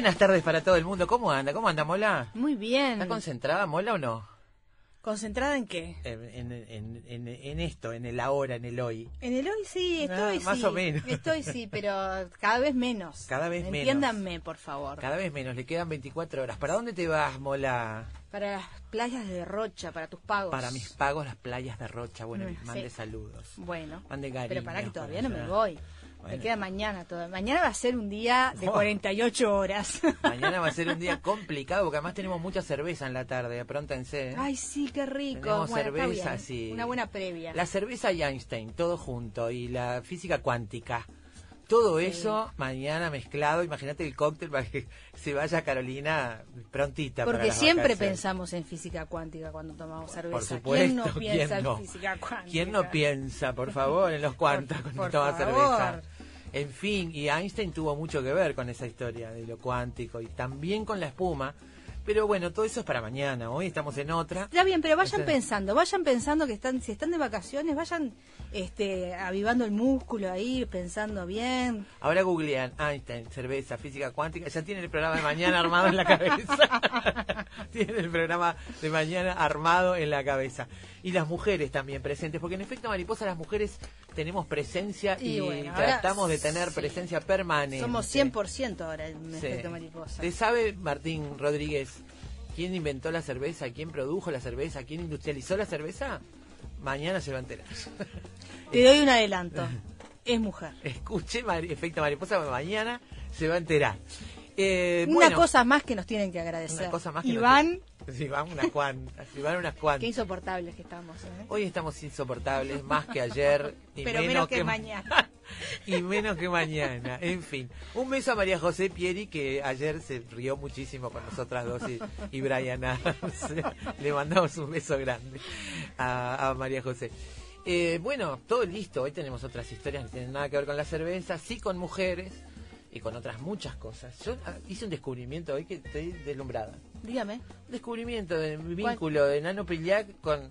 Buenas tardes para todo el mundo. ¿Cómo anda? ¿Cómo anda, Mola? Muy bien. ¿Está concentrada, Mola, o no? ¿Concentrada en qué? En, en, en, en, esto, en el ahora, en el hoy. En el hoy sí, estoy Ah, más sí. o menos. Estoy sí, pero cada vez menos. Cada vez menos. Entiéndanme, por favor. Cada vez menos, le quedan 24 horas. ¿Para dónde te vas, Mola? Para las playas de Rocha, para tus pagos. Para mis pagos, las playas de Rocha. Bueno, Mm, mande sí. saludos. Bueno. Mande cariños pero para que todavía no me voy. Bueno. Me queda mañana todo. Mañana va a ser un día de Oh. 48 horas. Mañana va a ser un día complicado porque además tenemos mucha cerveza en la tarde. Apróntense. ¿eh? Ay, sí, qué rico. Tenemos Bueno, cerveza, bien. sí. Una buena previa. La cerveza y Einstein, todo junto, y la física cuántica. Todo Sí. eso mañana mezclado. Imagínate el cóctel para que se vaya Carolina prontita. Porque siempre vacaciones. pensamos en física cuántica cuando tomamos cerveza. Por supuesto. ¿Quién no piensa ¿quién no? en física cuántica? ¿Quién no piensa, por favor, en los cuantos cuando por toma favor. cerveza? En fin, y Einstein tuvo mucho que ver con esa historia de lo cuántico y también con la espuma. Pero bueno, todo eso es para mañana. Hoy estamos en otra. Está bien, pero vayan pensando, vayan pensando que están, si están de vacaciones, vayan este, avivando el músculo ahí, pensando bien. Ahora googlean Einstein, cerveza, física cuántica, ya tienen el programa de mañana armado en la cabeza. tienen el programa de mañana armado en la cabeza. Y las mujeres también presentes, porque en efecto, mariposa, las mujeres tenemos presencia y, Y bueno, ahora tratamos de tener sí. presencia permanente. Somos 100% ahora en Sí. efecto mariposa. ¿Te sabe, Martín Rodríguez, quién inventó la cerveza, quién produjo la cerveza, quién industrializó la cerveza? Mañana se va a enterar. Te doy un adelanto. Es mujer. Escuche, efecto mariposa, mañana se va a enterar. Eh, Una bueno, cosa más que nos tienen que agradecer. Una cosa más que Iván, Sí, van unas cuantas. sí, van unas qué cuantas. insoportables que estamos. ¿eh? Hoy estamos insoportables, más que ayer. Y Pero menos que mañana. y menos que mañana. En fin. Un beso a María José Pieri, que ayer se rió muchísimo con nosotras dos y, y Brian Adams. Le mandamos un beso grande a, a María José. Eh, bueno, todo listo. Hoy tenemos otras historias que no tienen nada que ver con la cerveza, sí con mujeres y con otras muchas cosas. Yo ah, hice un descubrimiento hoy que estoy deslumbrada. Dígame. Un descubrimiento de mi vínculo de Nano Prillac con,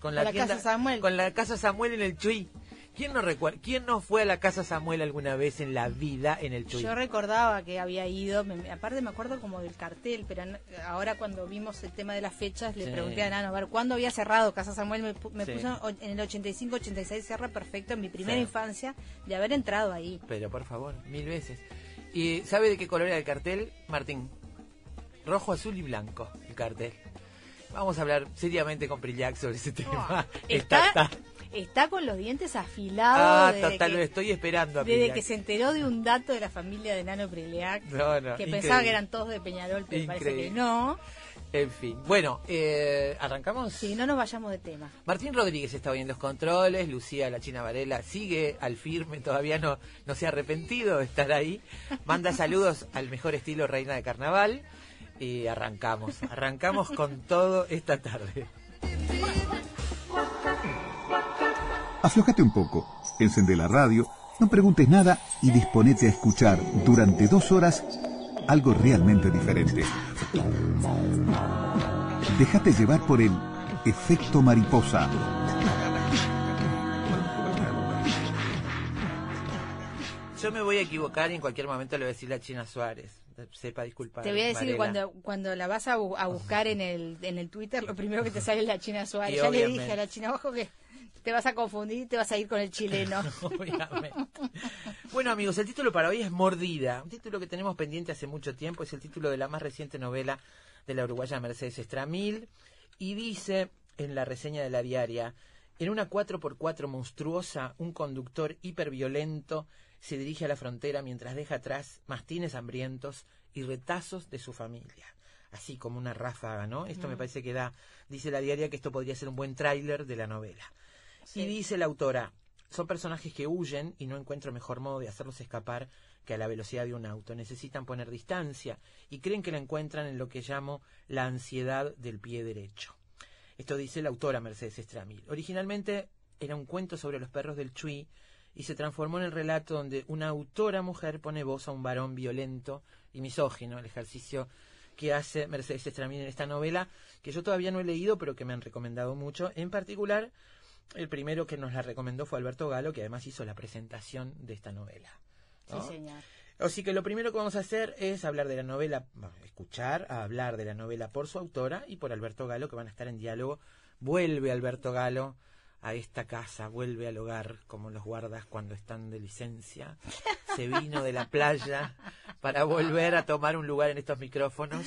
con la, la tienda- Casa Samuel. Con la casa Samuel en el Chuy. ¿Quién no recuerda? ¿Quién no fue a la casa Samuel alguna vez en la vida en el Chuy? Yo recordaba que había ido, me- aparte me acuerdo como del cartel, pero ahora cuando vimos el tema de las fechas le Sí. pregunté a Nano, a ver, ¿cuándo había cerrado Casa Samuel? Me, me Sí. puso en el 85-86, cierra perfecto, en mi primera Sí. infancia, de haber entrado ahí. Pero por favor, mil veces. ¿Y sabe de qué color era el cartel, Martín? Rojo, azul y blanco, el cartel. Vamos a hablar seriamente con Prillac sobre ese tema. Está, está. está con los dientes afilados Ah, desde, total, lo que, estoy esperando a desde Prillac. que se enteró de un dato de la familia de Nano No, no, que increíble. pensaba que eran todos de Peñarol, pero parece que no. En fin. Bueno, eh, ¿arrancamos? Sí, no nos vayamos de tema. Martín Rodríguez está oyendo los controles, Lucía La China Varela sigue al firme, todavía no, no se ha arrepentido de estar ahí. Manda saludos al mejor estilo Reina de Carnaval y arrancamos, arrancamos con todo esta tarde. Aflojate un poco, encende la radio, no preguntes nada y disponete a escuchar durante dos horas algo realmente diferente. Déjate llevar por el efecto mariposa. Yo me voy a equivocar y en cualquier momento le voy a decir la China Suárez. Sepa disculpar. Te voy a decir que Varela. cuando, cuando la vas a, bu- a buscar en el, en el Twitter, lo primero que te sale es la China Suárez. Y ya le dije a la China, ojo que te vas a confundir y te vas a ir con el chileno. Obviamente. Bueno, amigos, el título para hoy es Mordida. Un título que tenemos pendiente hace mucho tiempo. Es el título de la más reciente novela de la uruguaya Mercedes Estramil. Y dice en la reseña de la diaria: En una 4x4 monstruosa, un conductor hiperviolento se dirige a la frontera mientras deja atrás mastines hambrientos y retazos de su familia. Así como una ráfaga, ¿no? Esto me parece que da, dice la diaria, que esto podría ser un buen tráiler de la novela. Y dice la autora, son personajes que huyen y no encuentro mejor modo de hacerlos escapar que a la velocidad de un auto. Necesitan poner distancia y creen que la encuentran en lo que llamo la ansiedad del pie derecho. Esto dice la autora Mercedes Estramil. Originalmente era un cuento sobre los perros del Chui y se transformó en el relato donde una autora mujer pone voz a un varón violento y misógino, el ejercicio que hace Mercedes Estramil en esta novela, que yo todavía no he leído, pero que me han recomendado mucho. En particular, el primero que nos la recomendó fue Alberto Galo, que además hizo la presentación de esta novela. Sí. Así que lo primero que vamos a hacer es hablar de la novela, bueno, escuchar a hablar de la novela por su autora y por Alberto Galo, que van a estar en diálogo. Vuelve Alberto Galo a esta casa, vuelve al hogar como los guardas cuando están de licencia. Se vino de la playa para volver a tomar un lugar en estos micrófonos.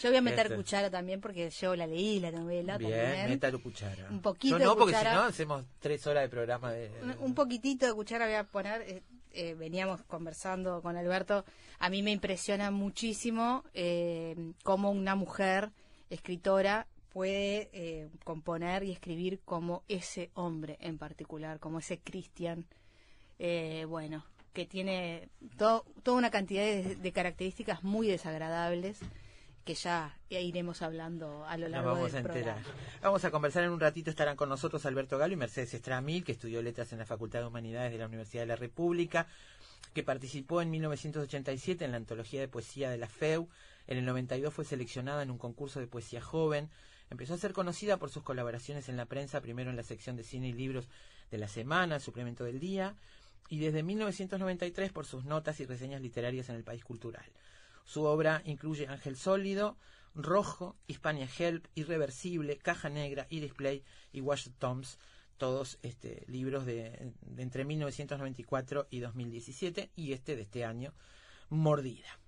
Yo voy a meter Este. cuchara también porque yo la leí, la novela Bien, también. métalo cuchara. Un poquito Yo no, de porque si no hacemos tres horas de programa de... Un- Un poquitito de cuchara voy a poner. eh, eh, veníamos conversando con Alberto. A mí me impresiona muchísimo eh, cómo una mujer escritora puede eh, componer y escribir como ese hombre en particular, como ese Christian. eh, bueno, que tiene to- toda una cantidad de, de características muy desagradables que ya iremos hablando a lo Nos largo vamos a del enterar. programa. Vamos a conversar en un ratito. Estarán con nosotros Alberto Galo y Mercedes Estramil, que estudió letras en la Facultad de Humanidades de la Universidad de la República, que participó en 1987 en la antología de poesía de la FEU. En el 92 fue seleccionada en un concurso de poesía joven. Empezó a ser conocida por sus colaboraciones en la prensa, primero en la sección de cine y libros de la semana, suplemento del día, y desde 1993 por sus notas y reseñas literarias en el país cultural. Su obra incluye Ángel Sólido, Rojo, Hispania Help, Irreversible, Caja Negra, E-Display y Wash Toms, todos este, libros de, de entre 1994 y 2017, y este de este año, Mordida.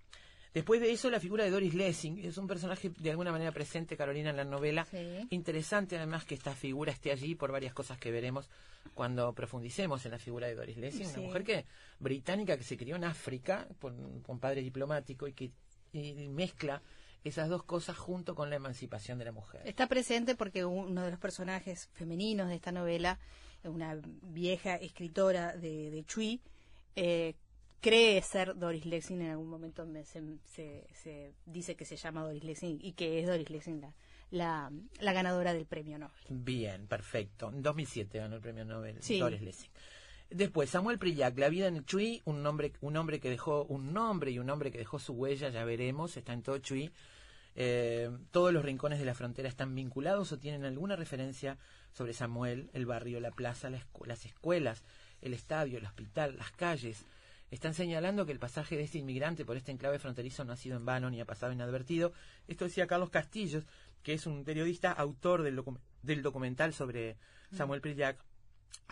Después de eso, la figura de Doris Lessing es un personaje de alguna manera presente, Carolina, en la novela. Sí. Interesante además que esta figura esté allí por varias cosas que veremos cuando profundicemos en la figura de Doris Lessing, Sí. una mujer que británica que se crió en África con, con padre diplomático y que y mezcla esas dos cosas junto con la emancipación de la mujer. Está presente porque uno de los personajes femeninos de esta novela, una vieja escritora de, de Chui, eh, cree ser Doris Lexing, en algún momento me- se, se- se dice que se llama Doris Lexing y que es Doris Lexing la, la, la ganadora del premio Nobel. Bien, perfecto. En 2007 ganó el premio Nobel Sí. Doris Lessing. Después, Samuel Prillac, La vida en el Chuy, un nombre, un hombre que dejó un nombre y un hombre que dejó su huella, ya veremos, está en todo Chuy. Eh, todos los rincones de la frontera están vinculados o tienen alguna referencia sobre Samuel, el barrio, la plaza, la escu- las escuelas, el estadio, el hospital, las calles. Están señalando que el pasaje de este inmigrante por este enclave fronterizo no ha sido en vano ni ha pasado inadvertido. Esto decía Carlos Castillos, que es un periodista autor del, docu- del documental sobre Samuel Prillac,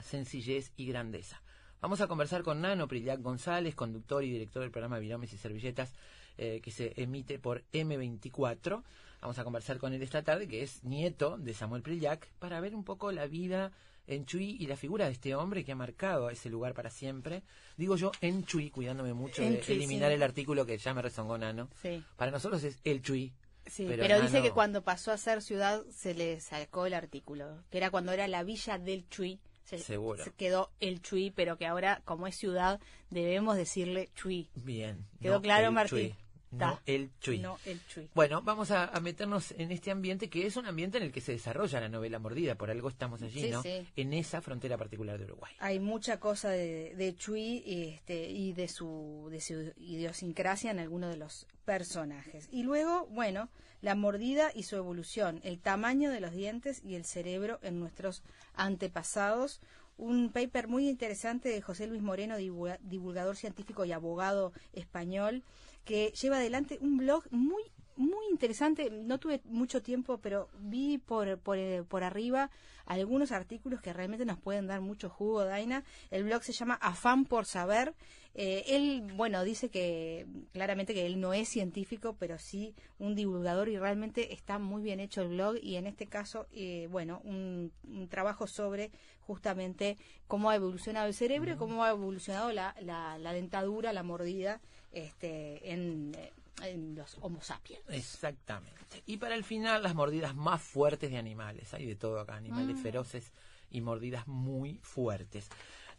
Sencillez y Grandeza. Vamos a conversar con Nano Prillac González, conductor y director del programa Viromes y Servilletas, eh, que se emite por M24. Vamos a conversar con él esta tarde, que es nieto de Samuel Prillac, para ver un poco la vida en Chuy y la figura de este hombre que ha marcado ese lugar para siempre. Digo yo en Chuy, cuidándome mucho En de Chuy, eliminar sí. el artículo que ya me rezongó Nano. Sí. Para nosotros es el Chuy. Sí, Pero pero, dice que cuando pasó a ser ciudad se le sacó el artículo, que era cuando era la villa del Chuy. Se, Seguro. se quedó el Chuy, pero que ahora, como es ciudad, debemos decirle Chuy. Bien. ¿Quedó no claro, Martín? Chuy. No el Chuy. No el. Bueno, vamos a, a meternos en este ambiente que es un ambiente en el que se desarrolla la novela Mordida, por algo estamos allí, Sí, ¿no? sí. En esa frontera particular de Uruguay. Hay mucha cosa de, de Chuy este, y de su, de su idiosincrasia en algunos de los personajes. Y luego, bueno, la mordida y su evolución, el tamaño de los dientes y el cerebro en nuestros antepasados. Un paper muy interesante de José Luis Moreno, divulga- divulgador científico y abogado español, que lleva adelante un blog muy muy interesante. No tuve mucho tiempo, pero vi por, por, eh, por arriba algunos artículos que realmente nos pueden dar mucho jugo, Daina. El blog se llama Afán por Saber. Eh, él, bueno, dice que claramente que él no es científico, pero sí un divulgador y realmente está muy bien hecho el blog y en este caso, eh, bueno, un, un trabajo sobre justamente cómo ha evolucionado el cerebro y cómo ha evolucionado la, la, la dentadura, la mordida este, en, en los Homo sapiens. Exactamente. Y para el final, las mordidas más fuertes de animales. Hay de todo acá, animales feroces y mordidas muy fuertes.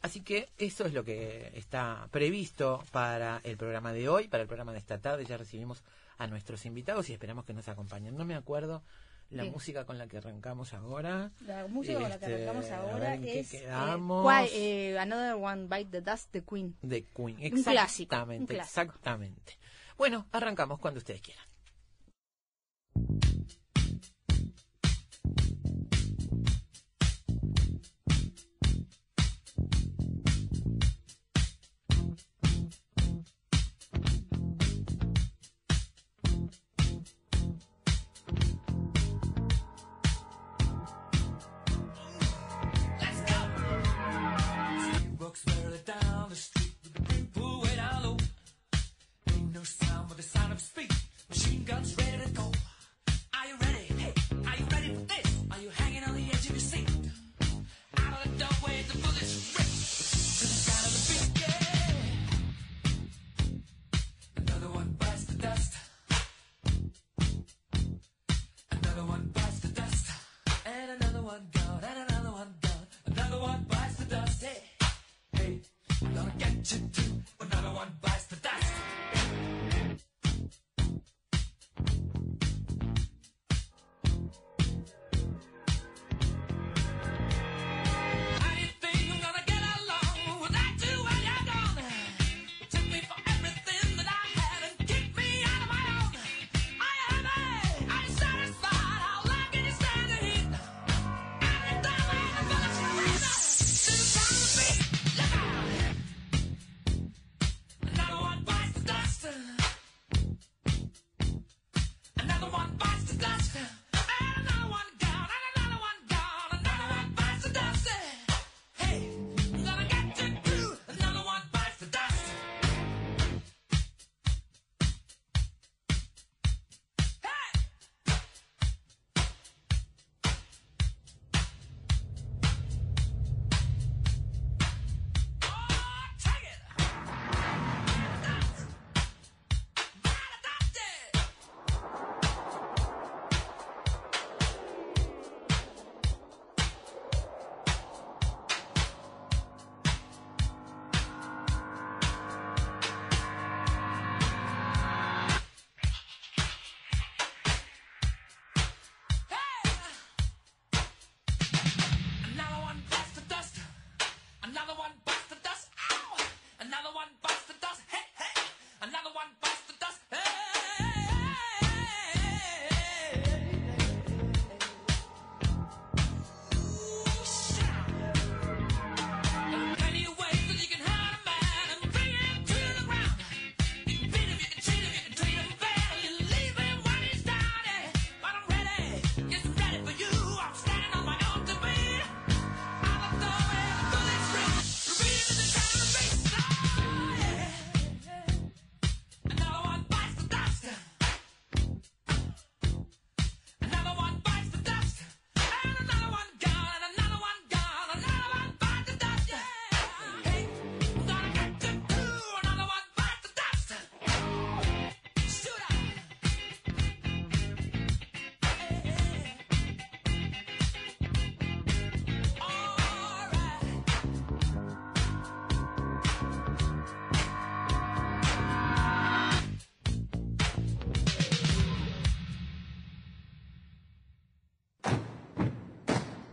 Así que eso es lo que está previsto para el programa de hoy, para el programa de esta tarde. Ya recibimos a nuestros invitados y esperamos que nos acompañen. No me acuerdo la Bien. música con la que arrancamos ahora. La música con la que Este, arrancamos ahora es eh, quedamos. cuál- eh, Another One Bite the Dust, The Queen. de Queen. Un clásico, Exactamente, un clásico. exactamente. Bueno, arrancamos cuando ustedes quieran.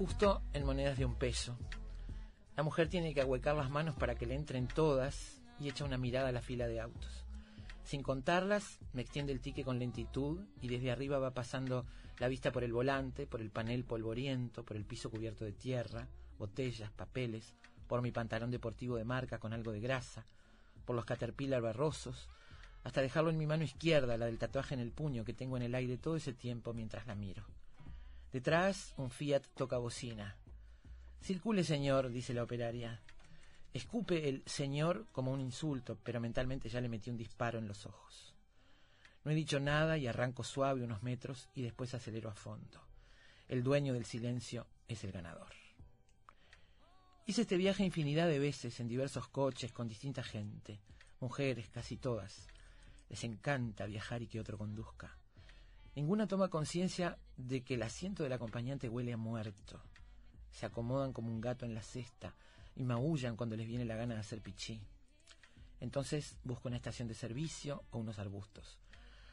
Justo en monedas de un peso. La mujer tiene que ahuecar las manos para que le entren todas y echa una mirada a la fila de autos. Sin contarlas, me extiende el tique con lentitud y desde arriba va pasando la vista por el volante, por el panel polvoriento, por el piso cubierto de tierra, botellas, papeles, por mi pantalón deportivo de marca con algo de grasa, por los caterpillar barrosos, hasta dejarlo en mi mano izquierda, la del tatuaje en el puño que tengo en el aire todo ese tiempo mientras la miro. Detrás, un Fiat toca bocina. Circule, señor, dice la operaria. Escupe el señor como un insulto, pero mentalmente ya le metí un disparo en los ojos. No he dicho nada y arranco suave unos metros y después acelero a fondo. El dueño del silencio es el ganador. Hice este viaje infinidad de veces en diversos coches con distinta gente, mujeres, casi todas. Les encanta viajar y que otro conduzca. Ninguna toma conciencia de que el asiento del acompañante huele a muerto. Se acomodan como un gato en la cesta y maullan cuando les viene la gana de hacer pichí. Entonces busco una estación de servicio o unos arbustos.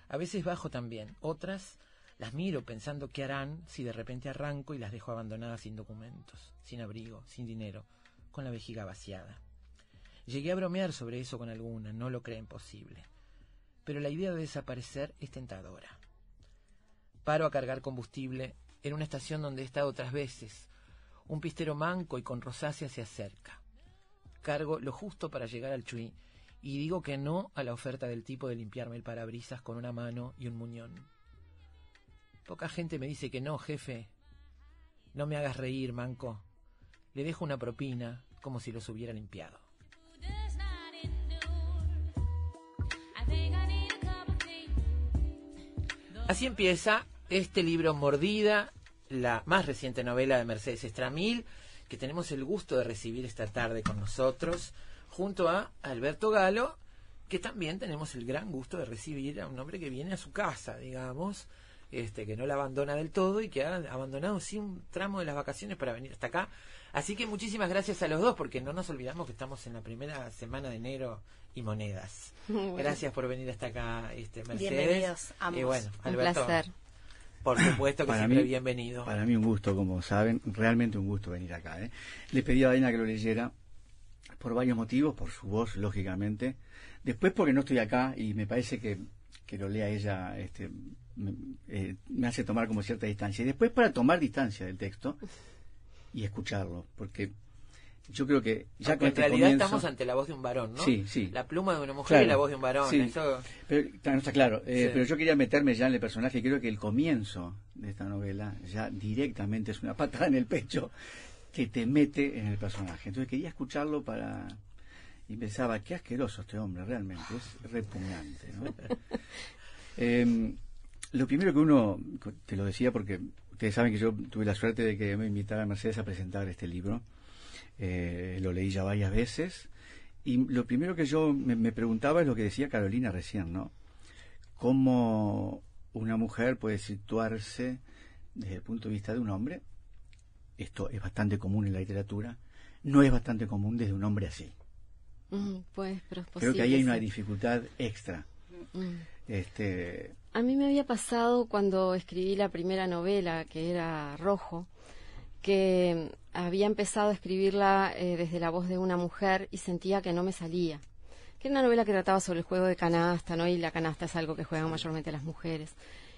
A veces bajo también, otras las miro pensando qué harán si de repente arranco y las dejo abandonadas sin documentos, sin abrigo, sin dinero, con la vejiga vaciada. Llegué a bromear sobre eso con alguna, no lo creen posible. Pero la idea de desaparecer es tentadora. Paro a cargar combustible en una estación donde he estado otras veces. Un pistero manco y con rosácea se acerca. Cargo lo justo para llegar al chui y digo que no a la oferta del tipo de limpiarme el parabrisas con una mano y un muñón. Poca gente me dice que no, jefe. No me hagas reír, manco. Le dejo una propina como si los hubiera limpiado. Así empieza este libro Mordida, la más reciente novela de Mercedes Estramil, que tenemos el gusto de recibir esta tarde con nosotros, junto a Alberto Galo, que también tenemos el gran gusto de recibir a un hombre que viene a su casa, digamos, este, que no la abandona del todo y que ha abandonado sí un tramo de las vacaciones para venir hasta acá. Así que muchísimas gracias a los dos, porque no nos olvidamos que estamos en la primera semana de enero y monedas. Gracias por venir hasta acá, este, Mercedes. Bienvenidos ambos. Y bueno, Un Alberto, placer. Por supuesto que Para siempre mí- bienvenido. Para mí un gusto, como saben, realmente un gusto venir acá. ¿eh? Le pedí a Daina que lo leyera por varios motivos, por su voz, lógicamente. Después porque no estoy acá y me parece que, que lo lea ella este, me, eh, me hace tomar como cierta distancia. Y después para tomar distancia del texto y escucharlo, porque yo creo que ya Aunque con en este realidad comienzo- estamos ante la voz de un varón, ¿no? Sí, sí. La pluma de una mujer Claro, y la voz de un varón. sí. Eso, Pero, claro, está claro, eh, Sí. pero yo quería meterme ya en el personaje. Creo que el comienzo de esta novela ya directamente es una patada en el pecho que te mete en el personaje. Entonces quería escucharlo para. Y pensaba, qué asqueroso este hombre, realmente, es repugnante. ¿no? Eh, lo primero que uno, te lo decía porque ustedes saben que yo tuve la suerte de que me invitara Mercedes a presentar este libro. Eh, lo leí ya varias veces. Y lo primero que yo me, me preguntaba es lo que decía Carolina recién, ¿no? Cómo una mujer puede situarse desde el punto de vista de un hombre. Esto es bastante común en la literatura. No es bastante común desde un hombre así. Mm, pues, pero es Creo que ahí hay posible, una dificultad extra. Mm. Este, A mí me había pasado cuando escribí la primera novela, que era Rojo, que había empezado a escribirla eh, desde la voz de una mujer y sentía que no me salía. Que era una novela que trataba sobre el juego de canasta, ¿no? Y la canasta es algo que juegan mayormente las mujeres.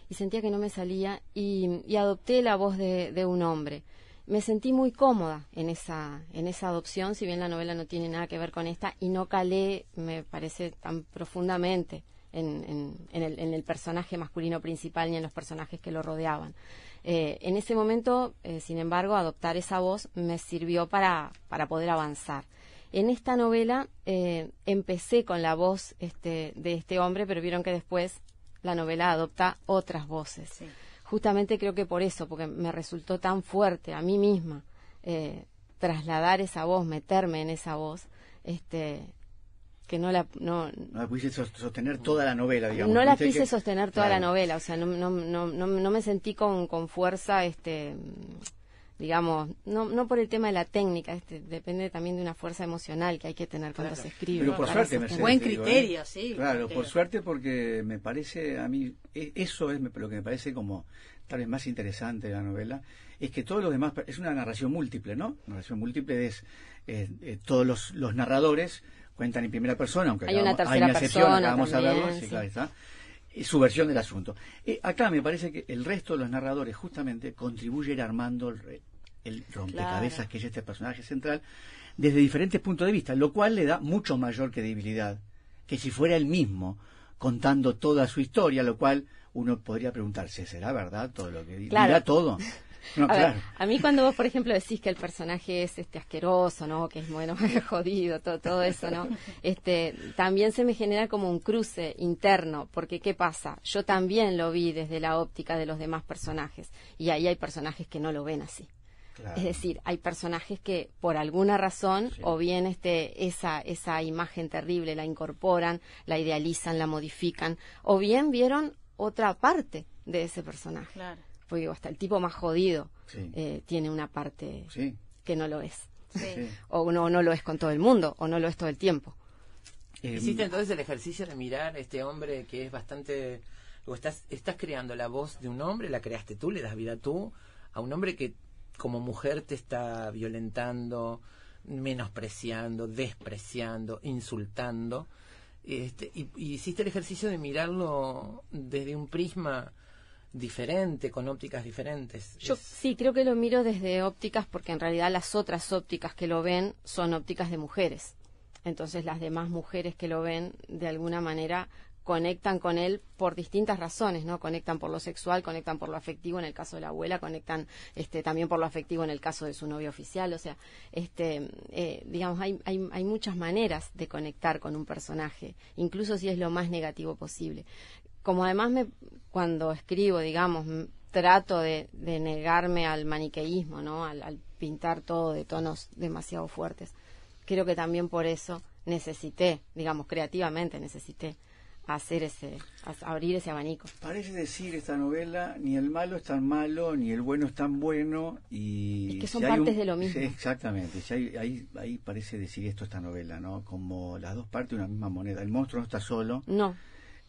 Y sentía que no me salía y, y adopté la voz de, de un hombre. Me sentí muy cómoda en esa, en esa adopción, si bien la novela no tiene nada que ver con esta, y no calé, me parece, tan profundamente en, en- en el, en el personaje masculino principal ni en los personajes que lo rodeaban. Eh, en ese momento, eh, sin embargo, adoptar esa voz me sirvió para, para poder avanzar. En esta novela eh, empecé con la voz este, de este hombre, pero vieron que después la novela adopta otras voces. Sí. Justamente creo que por eso, porque me resultó tan fuerte a mí misma trasladar esa voz, meterme en esa voz, este, que no la, no, No la pudiste sos- sostener toda la novela, digamos. no la quise que- sostener toda la novela, o sea, no, no, no, no, no me sentí con, con fuerza, este, digamos, no, no por el tema de la técnica, este, depende también de una fuerza emocional que hay que tener cuando se escribe. Pero por suerte. Mercedes, Buen te digo, ¿eh? criterio, sí, Claro, criterio. por suerte porque me parece, a mí, e- eso es me- lo que me parece como tal vez más interesante de la novela, es que todos los demás, es una narración múltiple, ¿no? Narración múltiple es, eh, eh, todos los, los narradores cuentan en primera persona, aunque Hay una tercera una excepción, de verlo, sí, claro está. Y su versión del asunto. Eh, acá me parece que el resto de los narradores justamente contribuye a ir armando el, el rompecabezas Claro. que es este personaje central desde diferentes puntos de vista, lo cual le da mucho mayor credibilidad que si fuera él mismo contando toda su historia, lo cual uno podría preguntarse, ¿será verdad todo lo que di- Claro. dirá todo? No, A, ver, a mí cuando vos, por ejemplo, decís que el personaje es este asqueroso, ¿no? Que es bueno, jodido, todo, todo eso, ¿no? Este, también se me genera como un cruce interno, porque ¿qué pasa? Yo también lo vi desde la óptica de los demás personajes, y ahí hay personajes que no lo ven así. claro. Es decir, hay personajes que por alguna razón Sí. o bien este esa esa imagen terrible la incorporan, la idealizan, la modifican, o bien vieron otra parte de ese personaje. Claro. Porque hasta el tipo más jodido Sí. eh, tiene una parte Sí, que no lo es. Sí. O no, no lo es con todo el mundo, o no lo es todo el tiempo. Eh, Hiciste entonces el ejercicio de mirar a este hombre que es bastante... O estás, estás creando la voz de un hombre, la creaste tú, le das vida tú, a un hombre que como mujer te está violentando, menospreciando, despreciando, insultando. Este, y, y hiciste el ejercicio de mirarlo desde un prisma diferente, con ópticas diferentes. Yo Es- sí creo que lo miro desde ópticas porque en realidad las otras ópticas que lo ven son ópticas de mujeres. Entonces las demás mujeres que lo ven de alguna manera conectan con él por distintas razones, ¿no? Conectan por lo sexual, conectan por lo afectivo en el caso de la abuela, conectan este, también por lo afectivo en el caso de su novio oficial, o sea, este, eh, digamos, hay, hay, hay muchas maneras de conectar con un personaje, incluso si es lo más negativo posible. Como además me, cuando escribo, digamos, trato de, de negarme al maniqueísmo, ¿no? Al, al pintar todo de tonos demasiado fuertes. Creo que también por eso necesité, digamos, creativamente necesité hacer ese, abrir ese abanico. Parece decir esta novela, ni el malo es tan malo, ni el bueno es tan bueno, y... Es que son si partes de lo mismo. Exactamente, si hay- ahí, ahí parece decir esto esta novela, ¿no? Como las dos partes de una misma moneda. El monstruo no está solo, No,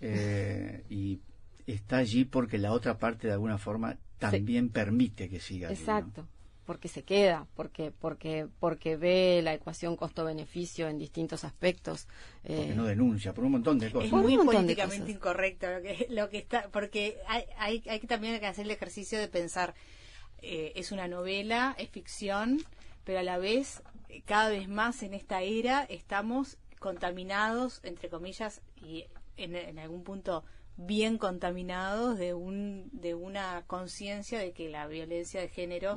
eh, y está allí porque la otra parte de alguna forma también permite que siga. allí, ¿no? exacto, porque se queda, porque porque porque ve la ecuación costo-beneficio en distintos aspectos. Porque eh, no denuncia, por un montón de Es cosas. Por muy políticamente incorrecto lo que, lo que está, porque hay, hay, hay que también que hacer el ejercicio de pensar, eh, es una novela, es ficción, pero a la vez, eh, cada vez más en esta era estamos contaminados, entre comillas, y en, en algún punto bien contaminados de un de una conciencia de que la violencia de género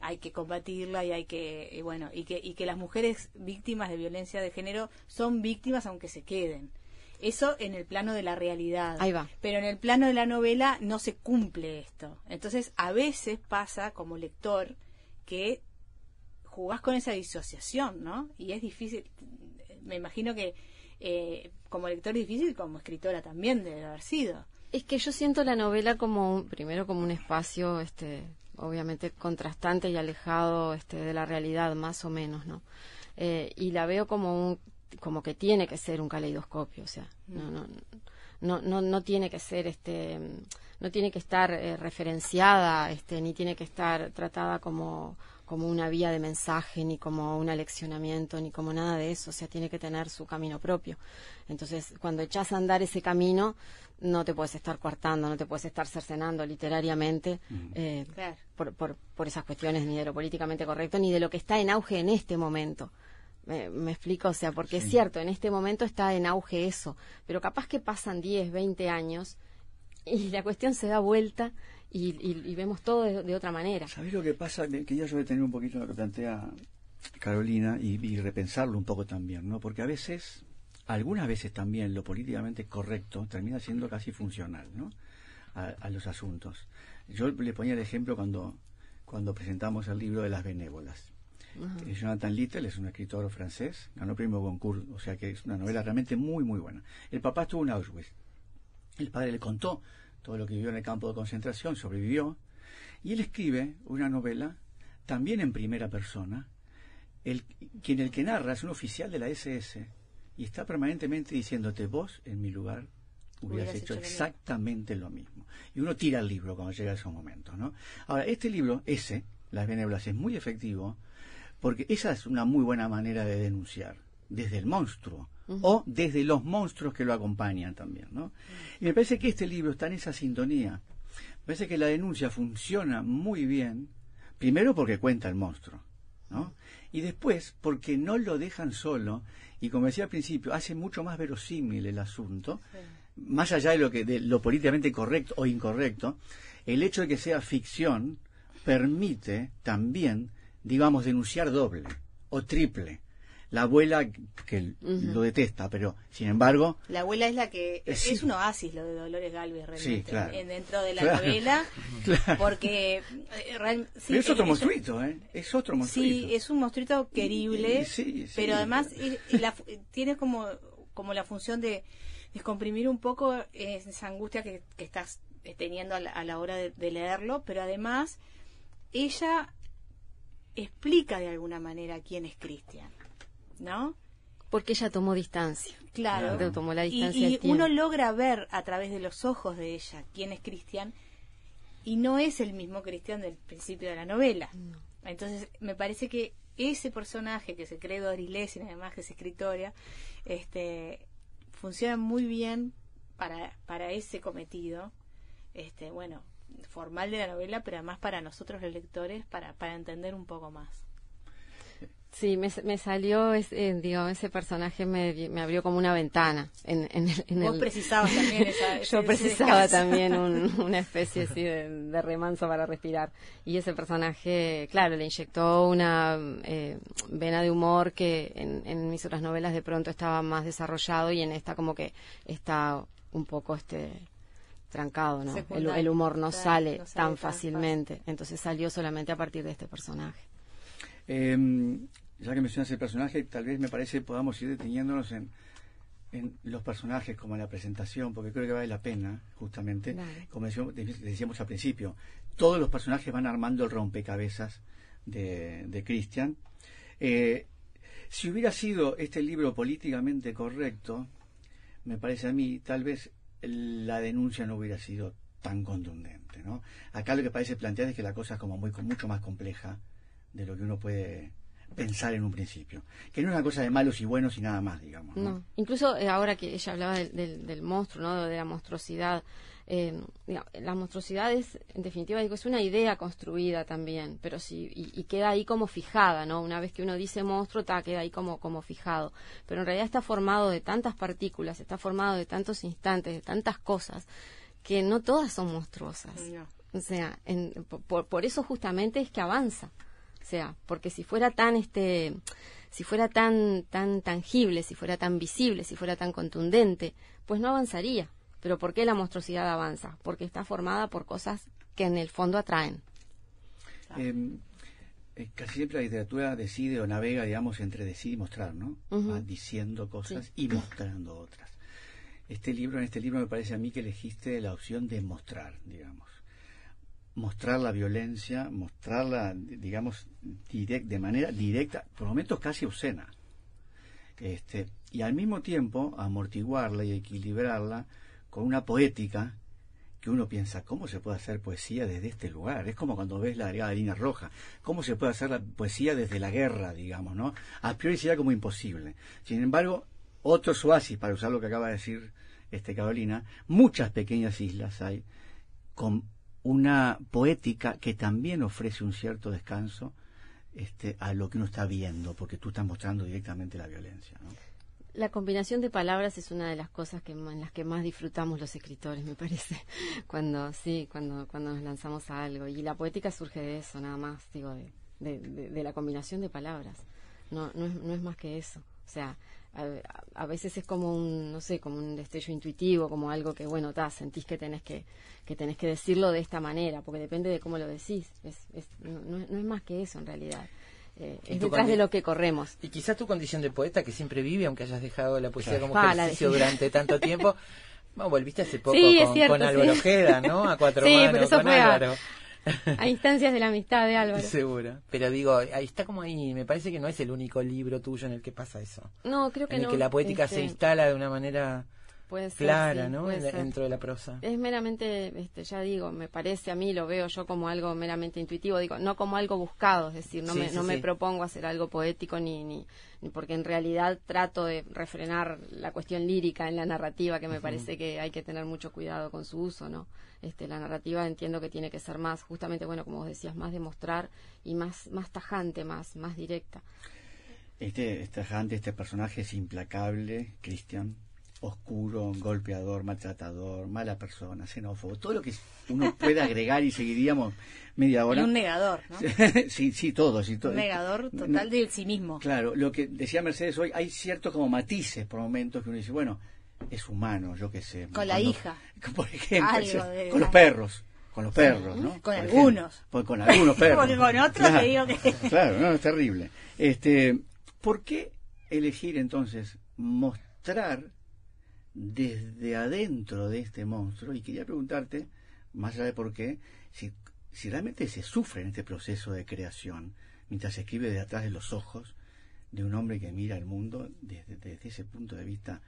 hay que combatirla y hay que y bueno y que y que las mujeres víctimas de violencia de género son víctimas aunque se queden. Eso en el plano de la realidad. Ahí va. pero en el plano de la novela no se cumple esto. Entonces a veces pasa como lector que jugás con esa disociación no y es difícil me imagino que eh, como lector difícil como escritora también debe haber sido Es que yo siento la novela como un, primero como un espacio, este, obviamente contrastante y alejado, este, de la realidad más o menos, ¿no? Eh, y la veo como un, como que tiene que ser un caleidoscopio, o sea, no, no, no, no, no tiene que ser este no tiene que estar eh, referenciada este ni tiene que estar tratada como como una vía de mensaje ni como un aleccionamiento ni como nada de eso. O sea tiene que tener su camino propio. Entonces cuando echas a andar ese camino no te puedes estar coartando no te puedes estar cercenando literariamente eh, Claro. por, por, por esas cuestiones ni de lo políticamente correcto ni de lo que está en auge en este momento. Me, me explico, o sea, porque es cierto, en este momento está en auge eso, pero capaz que pasan 10, 20 años y la cuestión se da vuelta y, y- y vemos todo de, de otra manera. ¿Sabés lo que pasa? Que Quería yo detener un poquito lo que plantea Carolina y, y repensarlo un poco también, ¿no? Porque a veces, algunas veces también, lo políticamente correcto termina siendo casi funcional, ¿no? A, a los asuntos. Yo le ponía el ejemplo cuando, cuando presentamos el libro de las benévolas. Eh, Jonathan Little es un escritor francés, ganó premio Goncourt, o sea que es una novela realmente muy, muy buena. El papá estuvo en Auschwitz. El padre le contó todo lo que vivió en el campo de concentración, sobrevivió, y él escribe una novela, también en primera persona, el, quien el que narra es un oficial de la SS, y está permanentemente diciéndote, vos en mi lugar hubieras, hecho, hecho lo mismo". exactamente lo mismo. Y uno tira el libro cuando llega a esos momentos, ¿no? Ahora, este libro, ese, Las Benévolas, es muy efectivo, porque esa es una muy buena manera de denunciar, desde el monstruo, o desde los monstruos que lo acompañan también, ¿no? Y me parece que este libro está en esa sintonía. Me parece que la denuncia funciona muy bien, primero porque cuenta el monstruo, ¿no? Y después porque no lo dejan solo, y como decía al principio, hace mucho más verosímil el asunto, más allá de lo que de lo políticamente correcto o incorrecto, el hecho de que sea ficción permite también, digamos, denunciar doble o triple. La abuela que lo detesta, pero sin embargo, La abuela es la que Eh, sí. es un oasis lo de Dolores Galvez realmente Sí, claro. en- dentro de la Claro. novela Claro. porque eh, real- sí, pero es otro monstruito, ¿eh? Es otro monstruito. Sí, es un monstruito querible, Sí, sí. pero además es- es la tiene como, como la función de descomprimir un poco esa angustia que, que estás eh, teniendo a la, a la hora de, de leerlo, pero además ella explica de alguna manera quién es Cristian, ¿no? Porque ella tomó distancia. Claro. Claro. Tomó la Y- distancia y uno logra ver a través de los ojos de ella quién es Cristian y no es el mismo Cristian del principio de la novela. Entonces, me parece que ese personaje que se cree Doris Lessing, además que es escritora, este, funciona muy bien para, para ese cometido, este, bueno, formal de la novela, pero además para nosotros los lectores, para, para entender un poco más. Sí, me, me salió, ese, eh, digo, ese personaje me, abrió como una ventana. En, en el, en Vos el- precisabas también esa- ese- Yo precisaba descanso. también un- una especie así de, de remanso para respirar. Y ese personaje, claro, le inyectó una eh, vena de humor que en, en mis otras novelas de pronto estaba más desarrollado y en esta como que está un poco este trancado, ¿no? El, humor no claro, sale no sale tan tan fácilmente. Entonces salió solamente a partir de este personaje. Eh, ya que mencionas el personaje, tal vez me parece podamos ir deteniéndonos en, en los personajes como en la presentación, porque creo que vale la pena, justamente, como decíamos, decíamos al principio, todos los personajes van armando el rompecabezas de, de Christian. Eh, si hubiera sido este libro políticamente correcto, me parece a mí, tal vez la denuncia no hubiera sido tan contundente. ¿no? Acá lo que parece plantear es que la cosa es como muy, mucho más compleja de lo que uno puede pensar en un principio. Que no es una cosa de malos y buenos y nada más, digamos. ¿no? No. Incluso eh, ahora que ella hablaba del, del, del monstruo, ¿no? De la monstruosidad. eh, digamos, la monstruosidad es, en definitiva, digo, es una idea construida también, pero sí, y, y queda ahí como fijada, ¿no? Una vez que uno dice monstruo, ta, queda ahí como, como fijado. Pero en realidad está formado de tantas partículas, está formado de tantos instantes, de tantas cosas, que no todas son monstruosas. No. O sea, en- por, por eso justamente es que avanza. O sea, porque si fuera tan este si fuera tan tan tangible, si fuera tan visible, si fuera tan contundente, pues no avanzaría. Pero ¿por qué la monstruosidad avanza? Porque está formada por cosas que en el fondo atraen. Eh, eh, casi siempre la literatura decide o navega, digamos, entre decir y mostrar, ¿no? Va diciendo cosas y mostrando otras. Este libro, en este libro me parece a mí que elegiste la opción de mostrar, digamos. Mostrar la violencia, mostrarla, digamos, direct, de manera directa, por momentos casi obscena. Este, y al mismo tiempo amortiguarla y equilibrarla con una poética que uno piensa, ¿cómo se puede hacer poesía desde este lugar? Es como cuando ves la delgada línea roja. ¿Cómo se puede hacer la poesía desde la guerra, digamos, no? A priori sería como imposible. Sin embargo, otros oasis, para usar lo que acaba de decir este Carolina, muchas pequeñas islas hay con una poética que también ofrece un cierto descanso este, a lo que uno está viendo, porque tú estás mostrando directamente la violencia. ¿no? La combinación de palabras es una de las cosas que en las que más disfrutamos los escritores, me parece, cuando sí, cuando cuando nos lanzamos a algo y la poética surge de eso, nada más, digo, de, de, de- de la combinación de palabras. No no es, no es más que eso. O sea, a, a veces es como un, no sé, como un destello intuitivo, como algo que bueno, ta, sentís que tenés que que tenés que decirlo de esta manera, porque depende de cómo lo decís. Es, es, no, no es- más que eso en realidad. Eh, ¿Y es detrás de lo que corremos. Y quizás tu condición de poeta que siempre vive, aunque hayas dejado la poesía Claro. como Ah, ejercicio durante tanto tiempo. Bueno, volviste hace poco Sí, con, cierto, con Álvaro sí. Ojeda, ¿no? A cuatro Sí, manos pero eso con fue Álvaro. A instancias de la amistad de Álvaro. Seguro. Pero digo, ahí está como ahí. Me parece que no es el único libro tuyo en el que pasa eso. No, creo que En el no. que la poética Este, se instala de una manera puede ser, clara, sí, ¿no? puede En la- ser. dentro de la prosa. Es meramente, este, ya digo, me parece a mí, lo veo yo como algo meramente intuitivo, digo, no como algo buscado, es decir, no, Sí, me, sí, no me propongo hacer algo poético ni, ni, ni porque en realidad trato de refrenar la cuestión lírica en la narrativa, que me parece que hay que tener mucho cuidado con su uso, ¿no? Este, la narrativa entiendo que tiene que ser más, justamente, bueno, como vos decías, más de mostrar y más, más tajante, más, más directa. Este, este tajante, este personaje es implacable, Cristian, oscuro, golpeador, maltratador, mala persona, xenófobo, todo lo que uno pueda agregar y seguiríamos media Y hora. un negador, ¿no? sí, sí, todo, sí, todo. Un negador total de sí mismo. Claro, lo que decía Mercedes hoy, hay ciertos como matices por momentos que uno dice, bueno, es humano, yo qué sé. Con la hija. Por ejemplo, Algo sí, de- con los perros, con los perros, ¿no? Con Por algunos. ejemplo. Pues con algunos perros. Porque con otros te digo que- Claro, no, es terrible. Este, ¿Por qué elegir entonces mostrar desde adentro de este monstruo? Y quería preguntarte, más allá de por qué, si, si realmente se sufre en este proceso de creación, mientras se escribe de atrás de los ojos de un hombre que mira el mundo desde, ese punto de vista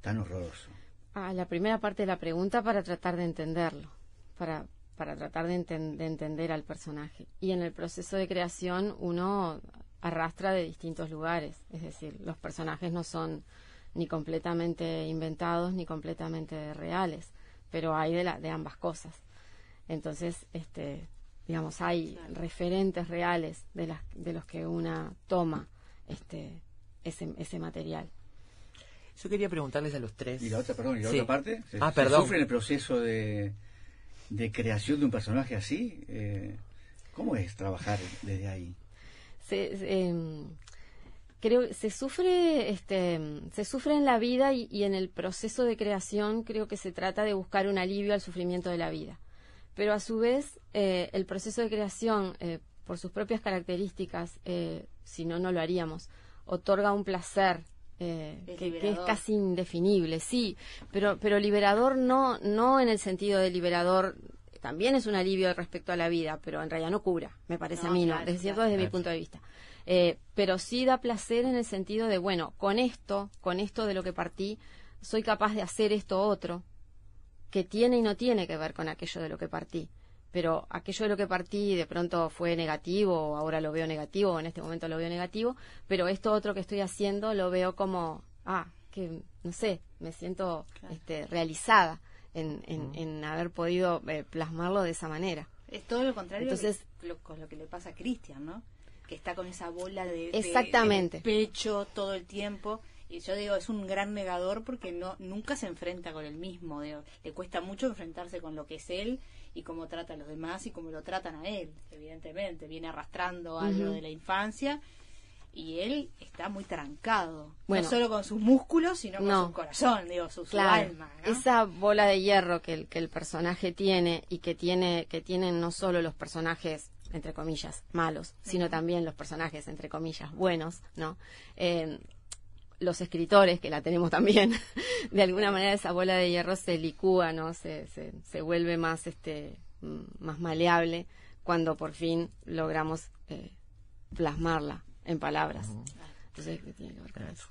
tan horroroso. a la primera parte de la pregunta para tratar de entenderlo, para, para tratar de entender al personaje. Y en el proceso de creación uno arrastra de distintos lugares, es decir, los personajes no son ni completamente inventados ni completamente reales, pero hay de, la, de ambas cosas. Entonces, este, digamos, hay referentes reales de, las, de los que una toma este, ese, ese material. Yo quería preguntarles a los tres. Y la otra, perdón, y la Sí. otra parte, ¿se, Ah, se perdón. sufre en el proceso de, de creación de un personaje así? Eh, ¿Cómo es trabajar desde ahí? se, se, em, creo se sufre este se sufre en la vida y, y en el proceso de creación creo que se trata de buscar un alivio al sufrimiento de la vida. Pero a su vez eh, el proceso de creación eh, por sus propias características eh, si no no lo haríamos otorga un placer eh, Es que, que es casi indefinible sí pero pero liberador no no en el sentido de liberador también es un alivio respecto a la vida pero en realidad no cura me parece No, a mí no claro, cierto claro. desde mi punto de vista Eh, pero sí da placer en el sentido de bueno con esto con esto de lo que partí soy capaz de hacer esto otro que tiene y no tiene que ver con aquello de lo que partí pero aquello de lo que partí de pronto fue negativo o ahora lo veo negativo o en este momento lo veo negativo pero esto otro que estoy haciendo lo veo como ah que no sé me siento Claro. este, realizada en, en, en haber podido eh, plasmarlo de esa manera Es todo lo contrario Entonces- que- lo, con lo que le pasa a Cristian, ¿no? Que está con esa bola de, de- Exactamente. de pecho todo el tiempo. Y yo digo, es un gran negador porque no nunca se enfrenta con el mismo. digo, le cuesta mucho enfrentarse con lo que es él y cómo trata a los demás y cómo lo tratan a él, evidentemente. Viene arrastrando algo de la infancia y él está muy trancado. Bueno. no solo con sus músculos, sino con No. su corazón, digo, su, su Claro, alma. ¿no? esa bola de hierro que el, que el personaje tiene y que tiene que tienen no solo los personajes entre comillas malos, sino también los personajes entre comillas buenos, ¿no? Eh, los escritores que la tenemos también, de alguna manera esa bola de hierro se licúa, ¿no? Se, se, se vuelve más este mm, más maleable cuando por fin logramos eh, plasmarla en palabras. Entonces, ¿qué tiene que ver con eso?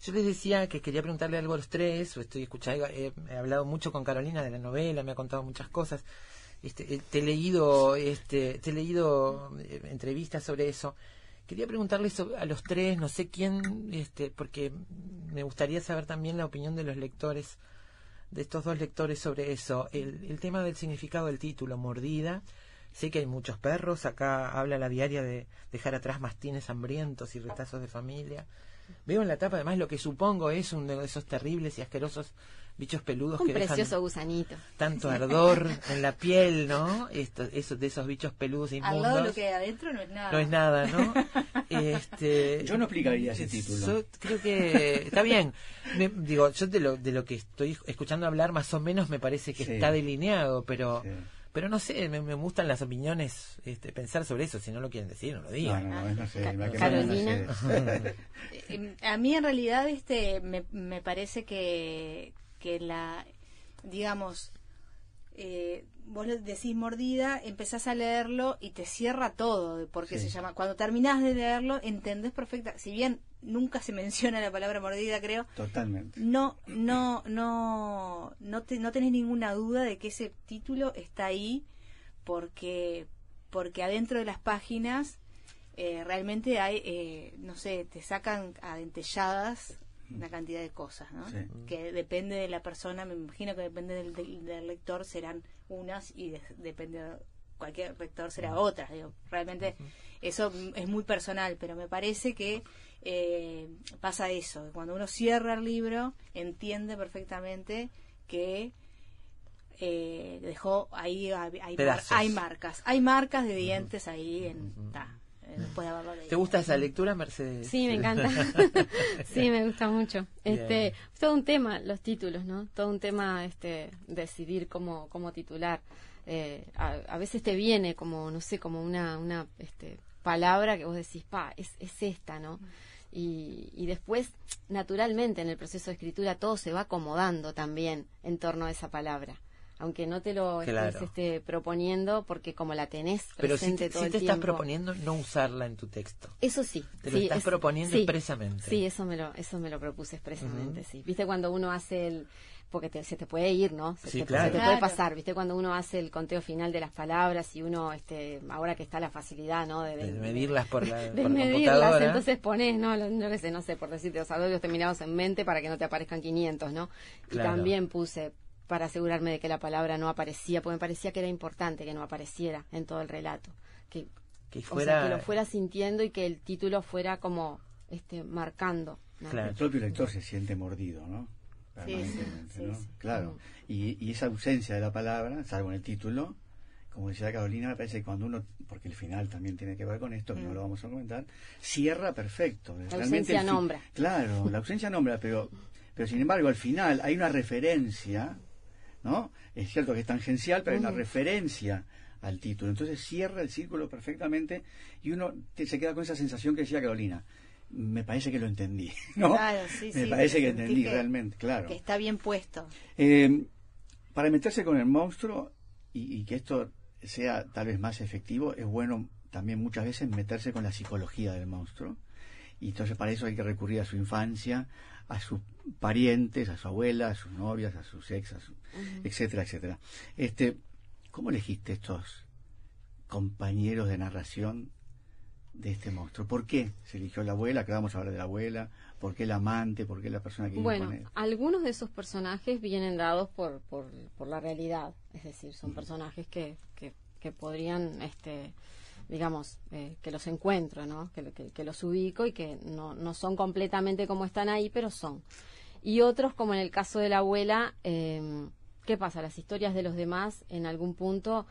Yo les decía que quería preguntarle algo a los tres, o estoy escuchando, he, he hablado mucho con Carolina de la novela, me ha contado muchas cosas. Este, eh, te he leído, este, te he leído eh, entrevistas sobre eso. Quería preguntarles so- a los tres, no sé quién, este, porque me gustaría saber también la opinión de los lectores, de estos dos lectores sobre eso. El, el tema del significado del título, mordida. Sé que hay muchos perros, acá habla la diaria de dejar atrás mastines hambrientos y retazos de familia. Veo en la tapa además lo que supongo es uno de esos terribles y asquerosos bichos peludos Un que dejan precioso gusanito. tanto ardor en la piel, ¿no? Esto, esos, de esos bichos peludos Al lado de inmundos. lo que hay adentro no es nada. No es nada, ¿no? Este, Yo no explicaría ese título. Yo creo que está bien. Me- digo, yo de lo, de lo que estoy escuchando hablar, más o menos me parece que Sí. está delineado, pero Sí. pero no sé, me, me gustan las opiniones, este, pensar sobre eso. Si no lo quieren decir, no lo digan. No, no, no, sé, Carolina. Eh, A mí en realidad este me, me parece que, que la, digamos, eh, vos decís mordida, empezás a leerlo y te cierra todo de por qué Sí. se llama. Cuando terminás de leerlo, entendés perfecta. Si bien nunca se menciona la palabra mordida, creo, Totalmente. no, no, no, no, te, no tenés ninguna duda de que ese título está ahí porque, porque adentro de las páginas eh, realmente hay, eh, no sé, te sacan adentelladas una cantidad de cosas, ¿no? Sí. Que depende de la persona, me imagino que depende del, del- del lector serán unas y de- depende de cualquier lector será otras. Digo, realmente eso mm, es muy personal, pero me parece que eh, pasa eso, que cuando uno cierra el libro entiende perfectamente que eh, dejó ahí hay, hay mar- hay marcas, hay marcas de dientes ahí en, ta, de haberlo leído. ¿Te gusta esa lectura, Mercedes? Sí, me encanta. sí, me gusta mucho. Este, es todo un tema los títulos, ¿no? Todo un tema este decidir cómo cómo titular. Eh, a, a veces te viene como no sé, como una una este palabra que vos decís, "Pa, es es esta", ¿no? Y, y después, naturalmente, en el proceso de escritura todo se va acomodando también en torno a esa palabra. Aunque no te lo Claro. estés este, proponiendo, porque como la tenés Pero si presente te, todo si el te estás tiempo. proponiendo no usarla en tu texto. Eso sí. Te lo estás es- proponiendo sí, expresamente. Sí, eso me lo, eso me lo propuse expresamente, sí. Viste cuando uno hace el, porque te- se te puede ir, ¿no? Se, Sí, te, claro. se te Claro. puede pasar, viste cuando uno hace el conteo final de las palabras y uno, este, ahora que está la facilidad, ¿no? De, De medirlas por la, de por la medirlas, computadora. entonces pones, no, Lo- no qué sé, no sé, por decirte, los adverbios terminados en mente para que no te aparezcan 500, ¿no? Y Claro. también puse para asegurarme de que la palabra no aparecía, porque me parecía que era importante que no apareciera en todo el relato, que que o sea, fuera que lo fuera sintiendo y que el título fuera como este marcando. ¿no? Claro. El propio lector se siente mordido, ¿no? Sí, Permanentemente, sí, ¿no? sí. Claro. Y, y esa ausencia de la palabra, salvo en el título, como decía Carolina, me parece que cuando uno, porque el final también tiene que ver con esto, que no Mm. lo vamos a comentar, cierra perfecto. La Realmente ausencia nombra. Claro, la ausencia nombra, pero, pero sin embargo al final hay una referencia, ¿no? Es cierto que es tangencial, pero una Ujú. referencia al título. Entonces cierra el círculo perfectamente y uno te- se queda con esa sensación que decía Carolina. Me parece que lo entendí, ¿no? Claro, sí, Me sí, parece que entendí que- realmente, claro. Que está bien puesto. Eh, para meterse con el monstruo y, y que esto sea tal vez más efectivo, es bueno también muchas veces meterse con la psicología del monstruo. Y entonces para eso hay que recurrir a su infancia, a sus parientes, a su abuela, a sus novias, a sus ex, a su- etcétera, etcétera. Este, ¿Cómo elegiste estos compañeros de narración de este monstruo? ¿Por qué se eligió la abuela? Que vamos a hablar de la abuela. ¿Por qué el amante? ¿Por qué la persona que Bueno, con él? algunos de esos personajes vienen dados por, por, por la realidad, es decir, son personajes que, que, que podrían, este, digamos, eh, que los encuentro, ¿no? Que, que, que los ubico y que no, no son completamente como están ahí, pero son. Y otros, como en el caso de la abuela, eh, ¿qué pasa? Las historias de los demás, en algún punto,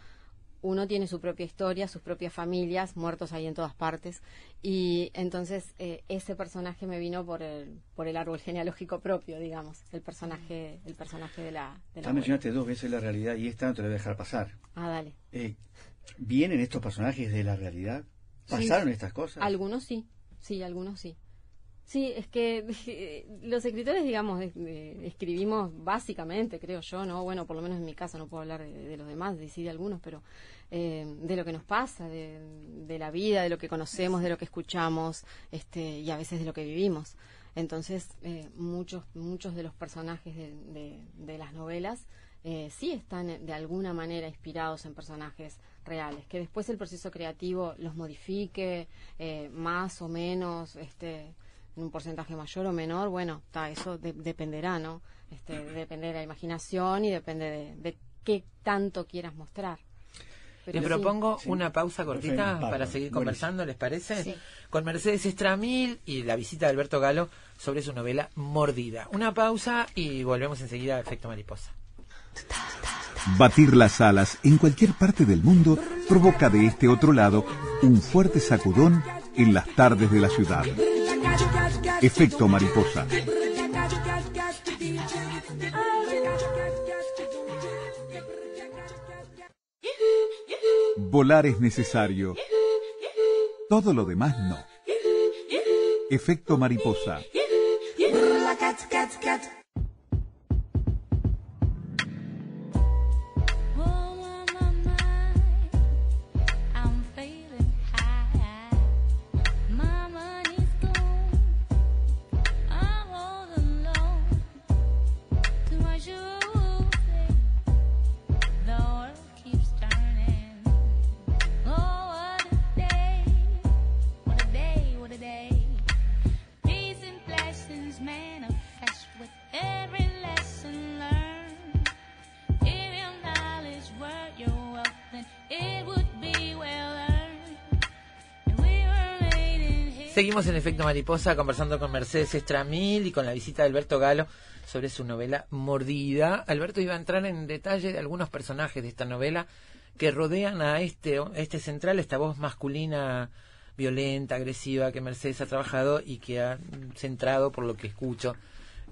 uno tiene su propia historia, sus propias familias, muertos ahí en todas partes, y entonces eh, ese personaje me vino por el, por el árbol genealógico propio, digamos, el personaje, el personaje de la, de la Ya abuela. mencionaste dos veces la realidad y esta no te la voy a dejar pasar. Ah, dale. Eh, ¿Vienen estos personajes de la realidad? Sí. ¿Pasaron estas cosas? Algunos sí, sí, algunos sí. Sí, es que eh, los escritores, digamos, de- escribimos básicamente, creo yo, ¿no? Bueno, por lo menos en mi caso, no puedo hablar de, de los demás, de sí de algunos, pero eh, de lo que nos pasa, de, de la vida, de lo que conocemos, de lo que escuchamos, este, y a veces de lo que vivimos. Entonces, eh, muchos, muchos de los personajes de, de- de las novelas eh, sí están eh, de alguna manera inspirados en personajes reales. Que después el proceso creativo los modifique eh, más o menos, este, en un porcentaje mayor o menor, bueno, ta, eso de- dependerá, ¿no? Este, depende de la imaginación y depende de, de qué tanto quieras mostrar. Pero Les sí. propongo Sí. una pausa cortita Perfecto, para seguir conversando, ¿les parece? Sí. Con Mercedes Estramil y la visita de Alberto Galo sobre su novela Mordida. Una pausa y volvemos enseguida a Efecto Mariposa. Batir las alas en cualquier parte del mundo provoca de este otro lado un fuerte sacudón en las tardes de la ciudad. Efecto mariposa. Volar es necesario. Todo lo demás no. Efecto mariposa. Seguimos en Efecto Mariposa conversando con Mercedes Estramil y con la visita de Alberto Galo sobre su novela Mordida. Alberto iba a entrar en detalle de algunos personajes de esta novela que rodean a este, a este central, esta voz masculina violenta, agresiva que Mercedes ha trabajado y que ha centrado, por lo que escucho,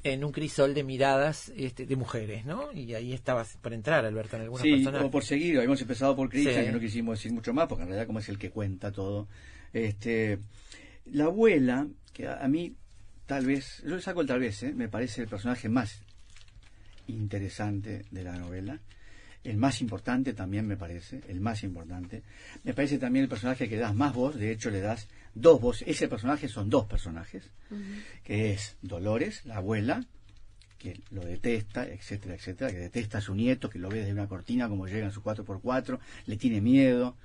en un crisol de miradas este, de mujeres, ¿no? Y ahí estabas por entrar, Alberto, en algunos Sí, personajes. o por seguir, habíamos empezado por Cristian, Sí. que no quisimos decir mucho más, porque en realidad como es el que cuenta todo. Este, la abuela, que a, a mí tal vez, yo le saco el tal vez, ¿eh? me parece el personaje más interesante de la novela, el más importante también me parece, el más importante. Me parece también el personaje que le das más voz, de hecho le das dos voces, ese personaje son dos personajes, que es Dolores, la abuela, que lo detesta, etcétera, etcétera, que detesta a su nieto, que lo ve desde una cortina como llega en su 4x4, le tiene miedo.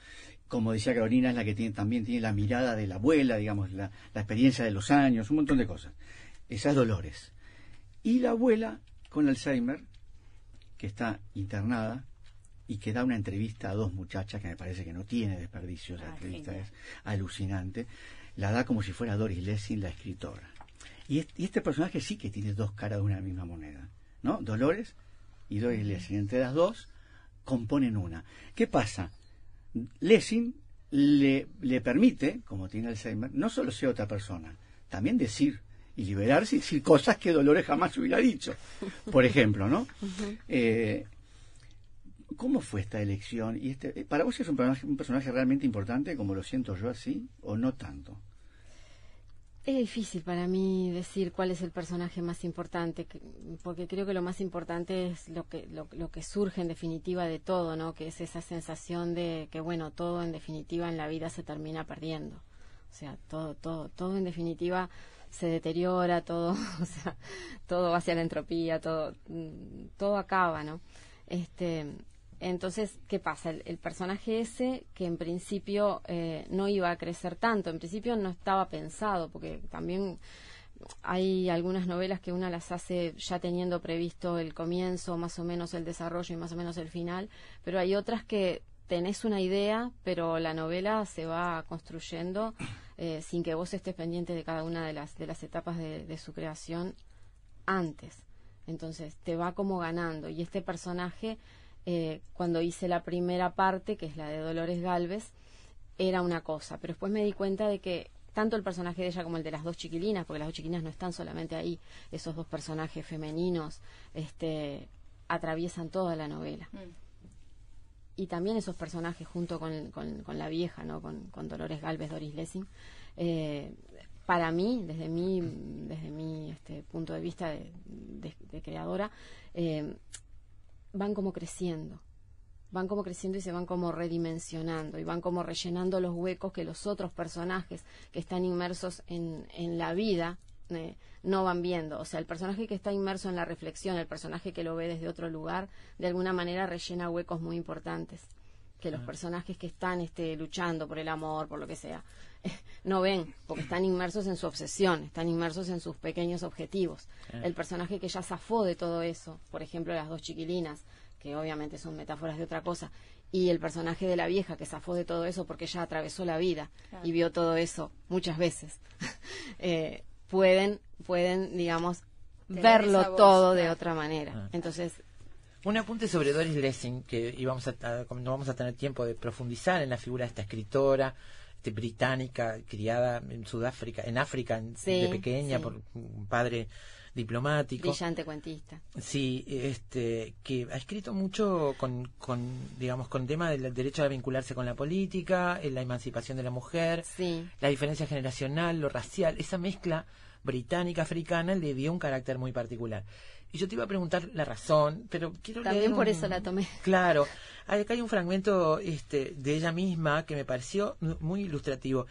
Como decía Carolina, es la que tiene, también tiene la mirada de la abuela, digamos, la, la experiencia de los años, un montón de cosas. Esa es Dolores. Y la abuela con Alzheimer, que está internada y que da una entrevista a dos muchachas que me parece que no tiene desperdicio, esa Ah, entrevista genial. es alucinante. La da como si fuera Doris Lessing, la escritora. Y y este personaje sí que tiene dos caras de una misma moneda, ¿no? Dolores y Doris Lessing. Entre las dos componen una. ¿Qué pasa? Lessing le, le permite, como tiene Alzheimer, no solo ser otra persona, también decir y liberarse y decir cosas que Dolores jamás hubiera dicho. Por ejemplo, ¿no? Eh, ¿Cómo fue esta elección? y este, eh, ¿Para vos es un personaje, un personaje realmente importante, como lo siento yo así, o no tanto? Es difícil para mí decir cuál es el personaje más importante, que- porque creo que lo más importante es lo que, lo, lo que surge en definitiva de todo, ¿no? Que es esa sensación de que, bueno, todo en definitiva en la vida se termina perdiendo. O sea, todo, todo, todo en definitiva se deteriora, todo, o sea, todo va hacia la entropía, todo, mm, todo acaba, ¿no? Este, entonces, ¿qué pasa? El, personaje ese, que en principio eh, no iba a crecer tanto, en principio no estaba pensado, porque también hay algunas novelas que una las hace ya teniendo previsto el comienzo, más o menos el desarrollo y más o menos el final, pero hay otras que tenés una idea, pero la novela se va construyendo eh, sin que vos estés pendiente de cada una de las, de las etapas de su creación antes. Entonces te va como ganando. Y este personaje, eh, cuando hice la primera parte, que es la de Dolores Galvez, era una cosa. Pero después me di cuenta de que tanto el personaje de ella como el de las dos chiquilinas, porque las dos chiquilinas no están solamente ahí, esos dos personajes femeninos, este, atraviesan toda la novela. Y también esos personajes junto con, con- con la vieja, ¿no? Con, con Dolores Galvez, Doris Lessing, eh, para mí, desde mi, desde mi este, punto de vista de, de- de creadora, eh, van como creciendo. Van como creciendo y se van como redimensionando y van como rellenando los huecos que los otros personajes que están inmersos en, en la vida eh, no van viendo. O sea, el personaje que está inmerso en la reflexión, el personaje que lo ve desde otro lugar, de alguna manera rellena huecos muy importantes que los personajes que están este, luchando por el amor, por lo que sea, no ven, porque están inmersos en su obsesión, están inmersos en sus pequeños objetivos. El personaje que ya zafó de todo eso, por ejemplo, las dos chiquilinas, que obviamente son metáforas de otra cosa, y el personaje de la vieja que zafó de todo eso porque ya atravesó la vida y vio todo eso muchas veces, eh, pueden, pueden, digamos, verlo voz, todo de otra manera. Ah. Entonces, Un apunte sobre Doris Lessing, que íbamos a, a- no vamos a tener tiempo de profundizar en la figura de esta escritora este, británica, criada en Sudáfrica, en África en- Sí, de pequeña sí. por un padre diplomático. brillante cuentista. Sí, este, que ha escrito mucho con, con digamos, con tema del derecho a vincularse con la política, en la emancipación de la mujer, Sí. la diferencia generacional, lo racial, esa mezcla británica-africana le dio un carácter muy particular. Y yo te iba a preguntar la razón, pero quiero También leer por eso la tomé. Claro, acá hay un fragmento este, de ella misma que me pareció mu- muy ilustrativo.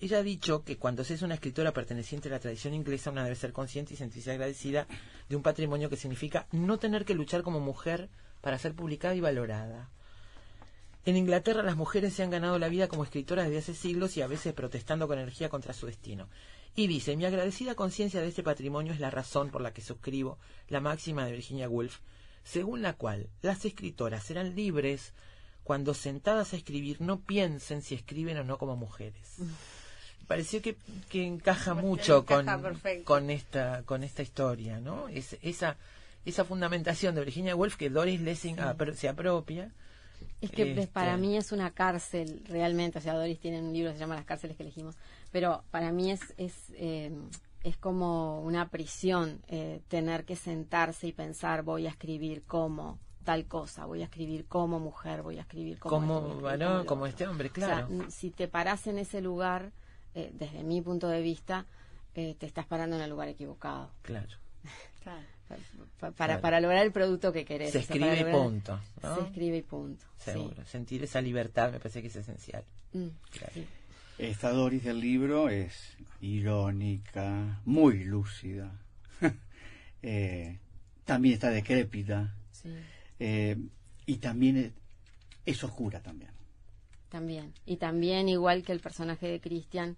Ella ha dicho que cuando se es una escritora perteneciente a la tradición inglesa, una debe ser consciente y sentirse agradecida de un patrimonio que significa no tener que luchar como mujer para ser publicada y valorada. En Inglaterra las mujeres se han ganado la vida como escritoras desde hace siglos y a veces protestando con energía contra su destino. Y dice, mi agradecida conciencia de este patrimonio es la razón por la que suscribo la máxima de Virginia Woolf, según la cual las escritoras serán libres cuando sentadas a escribir no piensen si escriben o no como mujeres. Pareció que, que encaja mucho encaja con, con esta con esta historia, ¿no? Es, esa esa fundamentación de Virginia Woolf que Doris Lessing apro- se apropia. Es que Este- para mí es una cárcel realmente, o sea, Doris tiene un libro que se llama Las cárceles que elegimos, pero para mí es es, eh, es como una prisión eh, tener que sentarse y pensar voy a escribir como tal cosa, voy a escribir como mujer, voy a escribir como, Como esto, escribir varón, como este hombre, O sea, claro. si te paras en ese lugar, eh, desde mi punto de vista, eh, te estás parando en el lugar equivocado. Claro. Claro. Pa- pa- Para, para lograr el producto que querés. Se o sea, escribe y punto. ¿no? Se escribe y punto. sí. Seguro. Sentir esa libertad me parece que es esencial. Mm, Claro. sí. Esta Doris del libro es irónica, muy lúcida, eh, también está decrépita Sí, eh, y también es, es oscura también. también. Y también, igual que el personaje de Christian,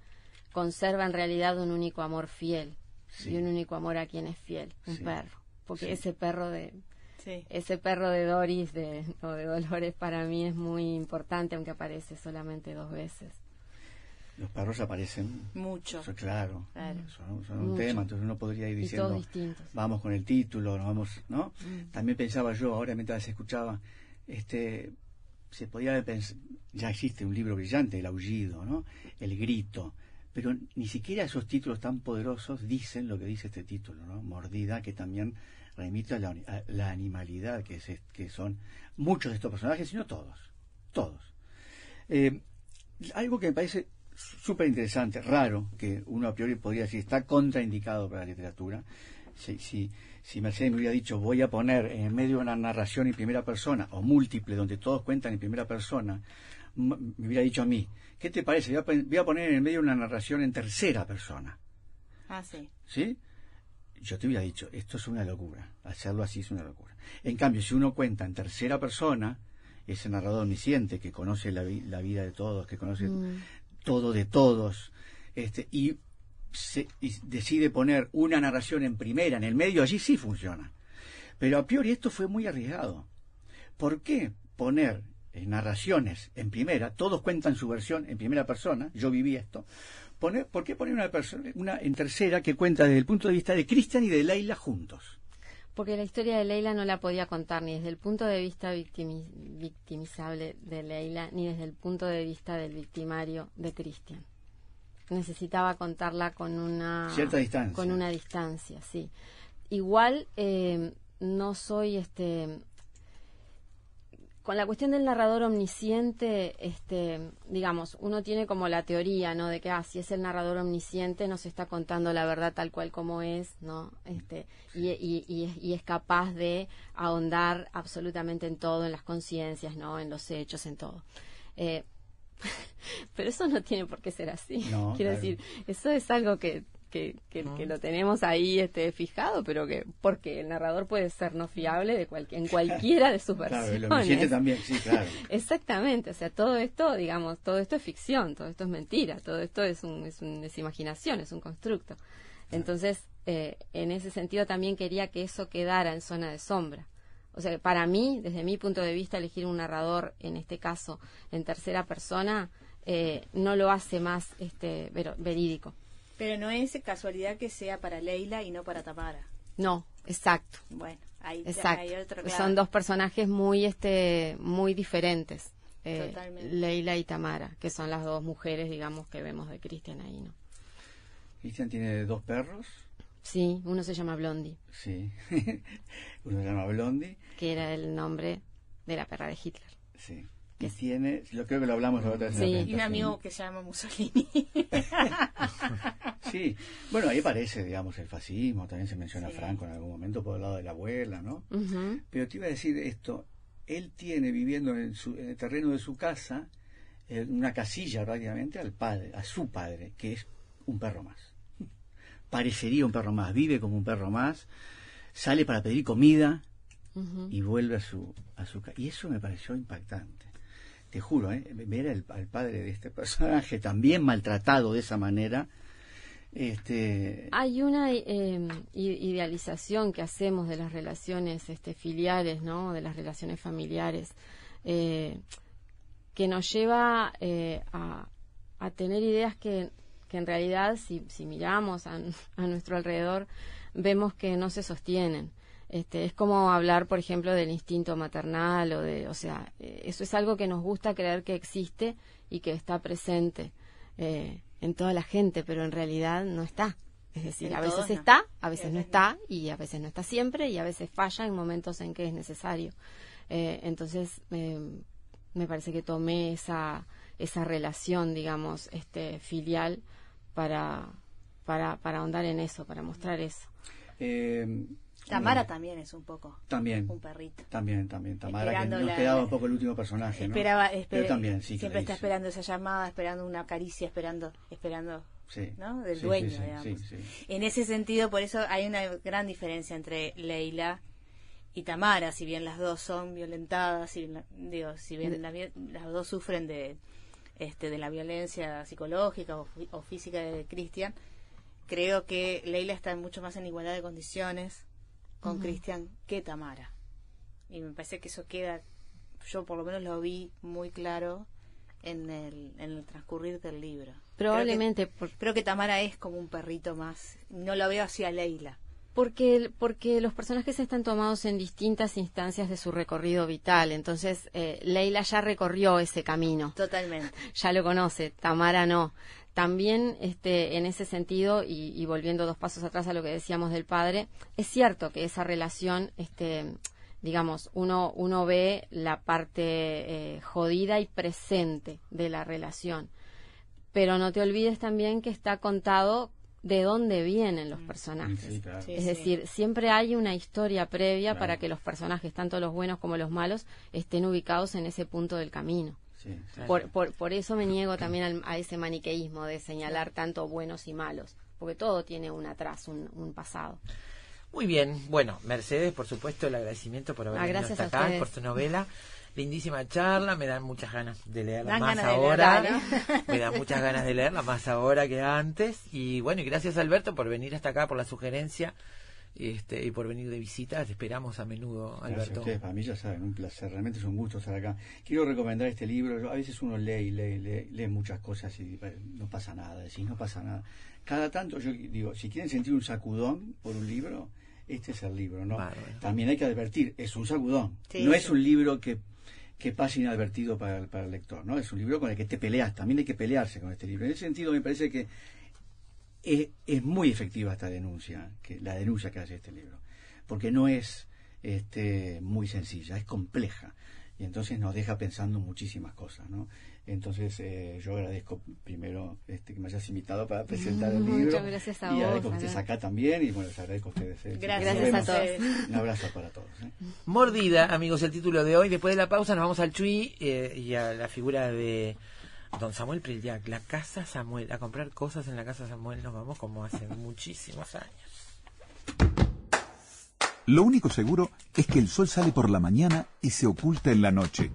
conserva en realidad un único amor fiel. Sí. Y un único amor a quien es fiel, un Sí. perro. Porque Sí. ese perro de Sí. ese perro de Doris de, o de Dolores para mí es muy importante, aunque aparece solamente dos veces. Los perros aparecen, Mucho. eso claro, Claro. son, son un Mucho. tema, entonces uno podría ir Y diciendo, todos distintos. vamos con el título, nos vamos, ¿no? Mm. También pensaba yo, ahora mientras escuchaba, este, se podía pensar, ya existe un libro brillante, El aullido, ¿no? El grito, pero ni siquiera esos títulos tan poderosos dicen lo que dice este título, ¿no? Mordida, que también remite a la, a la animalidad que, es, que son muchos de estos personajes, sino todos, todos. Eh, algo que me parece súper interesante, raro, que uno a priori podría decir está contraindicado para la literatura. Si, si, si Mercedes me hubiera dicho voy a poner en medio de una narración en primera persona o múltiple donde todos cuentan en primera persona, me hubiera dicho a mí, ¿qué te parece? Voy a, pon- voy a poner en medio una narración en tercera persona. Ah, sí. ¿Sí? Yo te hubiera dicho, esto es una locura. Hacerlo así es una locura. En cambio, si uno cuenta en tercera persona, ese narrador omnisciente que conoce la, vi- la vida de todos, que conoce Mm. Todo de todos, este, y, se- y decide poner una narración en primera, en el medio, allí sí funciona. Pero a priori esto fue muy arriesgado. ¿Por qué poner eh, narraciones en primera? Todos cuentan su versión en primera persona, yo viví esto. ¿Por qué poner una, persona, una en tercera que cuenta desde el punto de vista de Cristian y de Leila juntos? Porque la historia de Leila no la podía contar ni desde el punto de vista victimi- victimizable de Leila, ni desde el punto de vista del victimario de Christian. Necesitaba contarla con una Cierta distancia. con una distancia, sí. Igual eh, no soy este con la cuestión del narrador omnisciente, este, digamos, uno tiene como la teoría, ¿no? De que, ah, si es el narrador omnisciente, nos está contando la verdad tal cual como es, ¿no? Este, y, y- y es- y es capaz de ahondar absolutamente en todo, en las conciencias, ¿no? En los hechos, en todo. Eh, pero eso no tiene por qué ser así. No, Quiero claro. decir, eso es algo que que, que, que lo tenemos ahí este fijado, pero que porque el narrador puede ser no fiable de cual- en cualquiera de sus Claro, el versiones. omnisciente también, sí, claro. Exactamente, o sea, todo esto, digamos, todo esto es ficción, todo esto es mentira, todo esto es, un, es, un- es imaginación, es un constructo. Entonces, eh, en ese sentido también quería que eso quedara en zona de sombra. O sea, para mí, desde mi punto de vista, elegir un narrador, en este caso, en tercera persona, eh, no lo hace más este, verídico. Pero no es casualidad que sea para Leila y no para Tamara. No, exacto. Bueno, ahí Exacto. hay otro claro. Son dos personajes muy, este, muy diferentes. eh, Totalmente. Leila y Tamara, que son las dos mujeres, digamos, que vemos de Cristian ahí, ¿no? Cristian tiene dos perros, Sí, uno se llama Blondie, sí. Uno se llama Blondie, que era el nombre de la perra de Hitler. sí. Y tiene, yo creo que lo hablamos la otra vez. en Sí. Y un amigo que se llama Mussolini. Sí, bueno, ahí aparece, digamos, el fascismo, también se menciona Sí. Franco en algún momento por el lado de la abuela, ¿no? Pero te iba a decir esto, él tiene viviendo en, su- en el terreno de su casa eh, una casilla prácticamente al padre, a su padre, que es un perro más. Parecería un perro más, vive como un perro más, sale para pedir comida y vuelve a su a su casa. Y eso me pareció impactante. Te juro, ¿eh? ver al, padre de este personaje también maltratado de esa manera, este, Hay una eh, idealización que hacemos de las relaciones este, filiales, ¿no? De las relaciones familiares, eh, que nos lleva eh, a, a tener ideas que, que en realidad, si, si miramos a, a nuestro alrededor, vemos que no se sostienen. Este, es como hablar, por ejemplo, del instinto maternal o de, o sea, eh, eso es algo que nos gusta creer que existe y que está presente eh, en toda la gente, pero en realidad no está. Es decir, En a veces está, a veces no está y a veces no está siempre y a veces falla en momentos en que es necesario. Eh, entonces, eh, me parece que tomé esa, esa relación, digamos, este, filial para, para, para ahondar en eso, para mostrar eso. Tamara también es un poco también, un perrito. también, también, Tamara, que nos la- quedaba un poco el último personaje, ¿no? Esperaba, Pero espera- también, sí, siempre está esperando esa llamada, esperando una caricia, esperando, esperando, Sí. ¿no? Del Sí, dueño, digamos. En ese sentido, por eso hay una gran diferencia entre Leila y Tamara, si bien las dos son violentadas, si bien, digo, si bien la las dos sufren de este de la violencia psicológica o, o física de Cristian, creo que Leila está mucho más en igualdad de condiciones con Cristian que Tamara. Y me parece que eso queda, yo por lo menos lo vi muy claro en el, en el transcurrir del libro. Probablemente Creo que, creo que Tamara es como un perrito más. No lo veo así a Leila. Porque, porque los personajes están tomados en distintas instancias de su recorrido vital. Entonces, eh, Leila ya recorrió ese camino, Totalmente. ya lo conoce, Tamara no. También, este, en ese sentido, y, y volviendo dos pasos atrás a lo que decíamos del padre, es cierto que esa relación, este, digamos, uno, uno ve la parte eh, jodida y presente de la relación. Pero no te olvides también que está contado de dónde vienen los personajes. Sí, claro. Sí, Es sí. decir, siempre hay una historia previa Claro. para que los personajes, tanto los buenos como los malos, estén ubicados en ese punto del camino. Sí. Por, por, por eso me niego también al- a ese maniqueísmo de señalar tanto buenos y malos, porque todo tiene un atrás, un, un pasado. Muy bien, bueno, Mercedes, por supuesto, el agradecimiento por haber Ah, venido hasta acá, por tu novela. Lindísima charla, me dan muchas ganas de leerla Dan más ahora. leerla, Me dan muchas ganas de leerla más ahora que antes. Y bueno, y gracias Alberto por venir hasta acá, por la sugerencia este, y por venir de visita. Te esperamos a menudo, Gracias a Alberto. ustedes, para mí ya saben, un placer, realmente es un gusto estar acá. Quiero recomendar este libro, yo- a veces uno lee y lee, lee, lee muchas cosas y no pasa nada, decís, no pasa nada. Cada tanto yo digo, si quieren sentir un sacudón por un libro, este es el libro, ¿no? También hay que advertir, es un sacudón, Sí, no sí. es un libro que, que pase inadvertido para el, para el lector, ¿no? Es un libro con el que te peleas, también hay que pelearse con este libro. En ese sentido me parece que es, es muy efectiva esta denuncia, que la denuncia que hace este libro, porque no es este, muy sencilla, es compleja y entonces nos deja pensando muchísimas cosas, ¿no? Entonces eh, yo agradezco primero este, que me hayas invitado para presentar el Muchas libro gracias a y vos, agradezco que estés acá también y bueno les agradezco a ustedes. eh. Gracias, a todos. Un abrazo para todos. ¿eh? Mordida, amigos, el título de hoy. Después de la pausa nos vamos al Chui eh, y a la figura de Don Samuel Prillac, la casa Samuel, a comprar cosas en la casa Samuel nos vamos como hace muchísimos años. Lo único seguro es que el sol sale por la mañana y se oculta en la noche.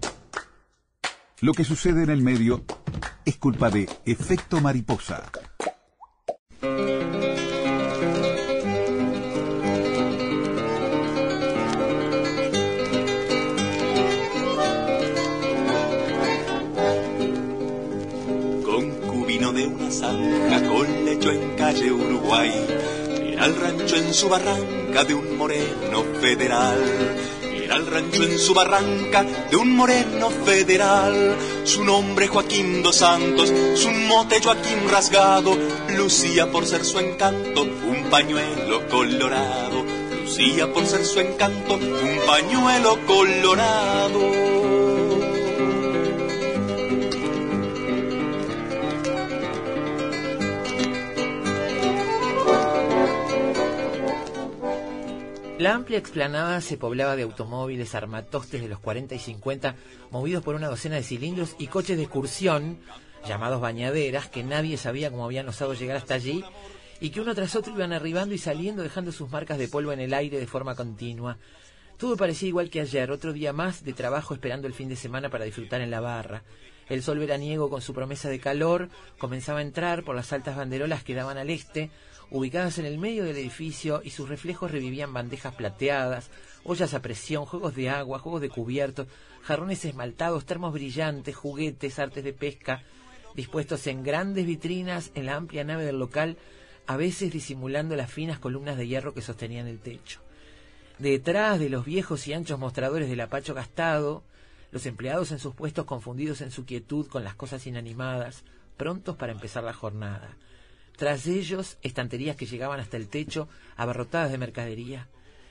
Lo que sucede en el medio es culpa de efecto mariposa. Era el rancho en su barranca de un moreno federal. Era el rancho en su barranca de un moreno federal. Su nombre Joaquín dos Santos, su mote Joaquín rasgado. Lucía por ser su encanto un pañuelo colorado. Lucía por ser su encanto un pañuelo colorado. La amplia explanada se poblaba de automóviles armatostes de los 40 y 50, movidos por una docena de cilindros y coches de excursión, llamados bañaderas, que nadie sabía cómo habían osado llegar hasta allí, y que uno tras otro iban arribando y saliendo dejando sus marcas de polvo en el aire de forma continua. Todo parecía igual que ayer, otro día más de trabajo esperando el fin de semana para disfrutar en la barra. El sol veraniego con su promesa de calor comenzaba a entrar por las altas banderolas que daban al este, ubicadas en el medio del edificio y sus reflejos revivían bandejas plateadas, ollas a presión, juegos de agua, juegos de cubierto, jarrones esmaltados, termos brillantes, juguetes, artes de pesca, dispuestos en grandes vitrinas en la amplia nave del local, a veces disimulando las finas columnas de hierro que sostenían el techo. Detrás de los viejos y anchos mostradores del apacho gastado, los empleados en sus puestos confundidos en su quietud con las cosas inanimadas, prontos para empezar la jornada. Tras ellos, estanterías que llegaban hasta el techo, abarrotadas de mercadería.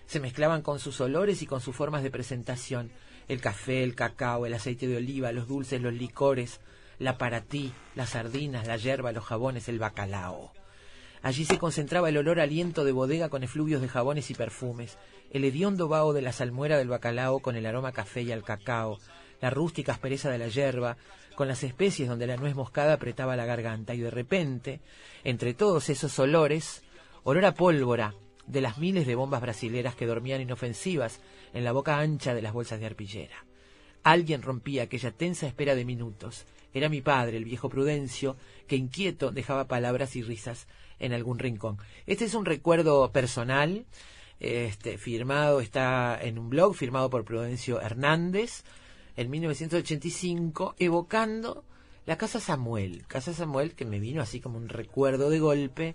Se mezclaban con sus olores y con sus formas de presentación. El café, el cacao, el aceite de oliva, los dulces, los licores, la paratí, las sardinas, la yerba, los jabones, el bacalao. Allí se concentraba el olor aliento de bodega con efluvios de jabones y perfumes, el hediondo vaho de la salmuera del bacalao con el aroma café y al cacao, la rústica aspereza de la yerba, con las especies donde la nuez moscada apretaba la garganta, y de repente, entre todos esos olores, olor a pólvora de las miles de bombas brasileras que dormían inofensivas en la boca ancha de las bolsas de arpillera. Alguien rompía aquella tensa espera de minutos. Era mi padre, el viejo Prudencio, que inquieto dejaba palabras y risas en algún rincón. Este es un recuerdo personal, este, firmado, está en un blog firmado por Prudencio Hernández en 1985, evocando la Casa Samuel. Casa Samuel que me vino así como un recuerdo de golpe.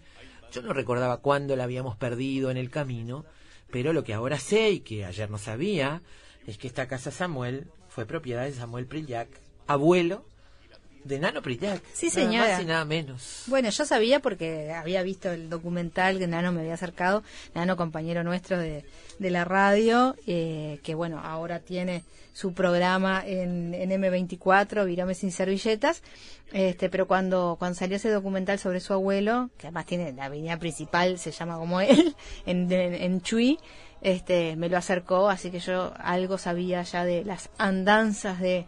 Yo no recordaba cuándo la habíamos perdido en el camino, pero lo que ahora sé y que ayer no sabía es que esta Casa Samuel fue propiedad de Samuel Prillac, abuelo de Nano Prillac. Sí, Nada señora. más y nada menos. Bueno, yo sabía porque había visto el documental que Nano me había acercado, Nano compañero nuestro de, de la radio, eh, que bueno, ahora tiene su programa en, en M24, Virome sin servilletas, este, pero cuando, cuando salió ese documental sobre su abuelo, que además tiene la avenida principal, se llama como él, en, en, en Chuy, este, me lo acercó, así que yo algo sabía ya de las andanzas de,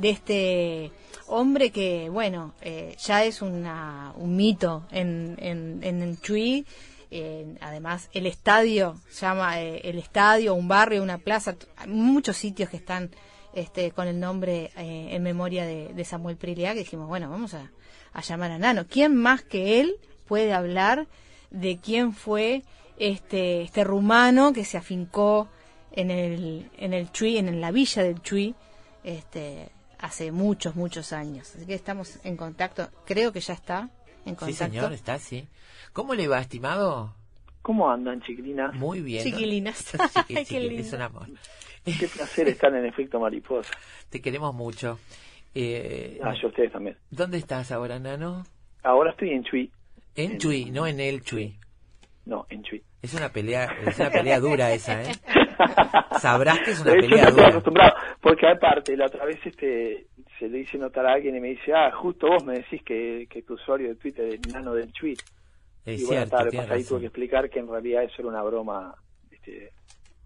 de este hombre que, bueno, eh, ya es una, un mito en, en, en el Chuy. Eh, además, el estadio, llama eh, el estadio, un barrio, una plaza, muchos sitios que están este, con el nombre eh, en memoria de, Samuel Prilia, que dijimos, bueno, vamos a, a llamar a Nano. ¿Quién más que él puede hablar de quién fue este, este rumano que se afincó en el, en el Chuy, en la villa del Chuy, este, hace muchos, muchos años. Así que estamos en contacto, creo que ya está en Sí, contacto. señor, está así. ¿Cómo le va, estimado? ¿Cómo andan, chiquilinas? Muy bien. ¿no? Chiquilinas. Sí, chiquil, es un amor. Qué placer estar en Efecto Mariposa. Te queremos mucho. Eh, Ah, yo a ustedes también. ¿Dónde estás ahora, Nano? Ahora estoy en Chuy. En Chuy, no en el Chuy. No, en Chuy. Es una pelea, es una pelea dura esa, ¿eh? Sabrás que es una pelea no estoy dura. acostumbrado, porque aparte, la otra vez este se le hice notar a alguien y me dice, ah, justo vos me decís que, que tu usuario de Twitter es Nano del Chuy. Es y bueno, cierto, tarde, ahí tuve que explicar que en realidad eso era una broma este,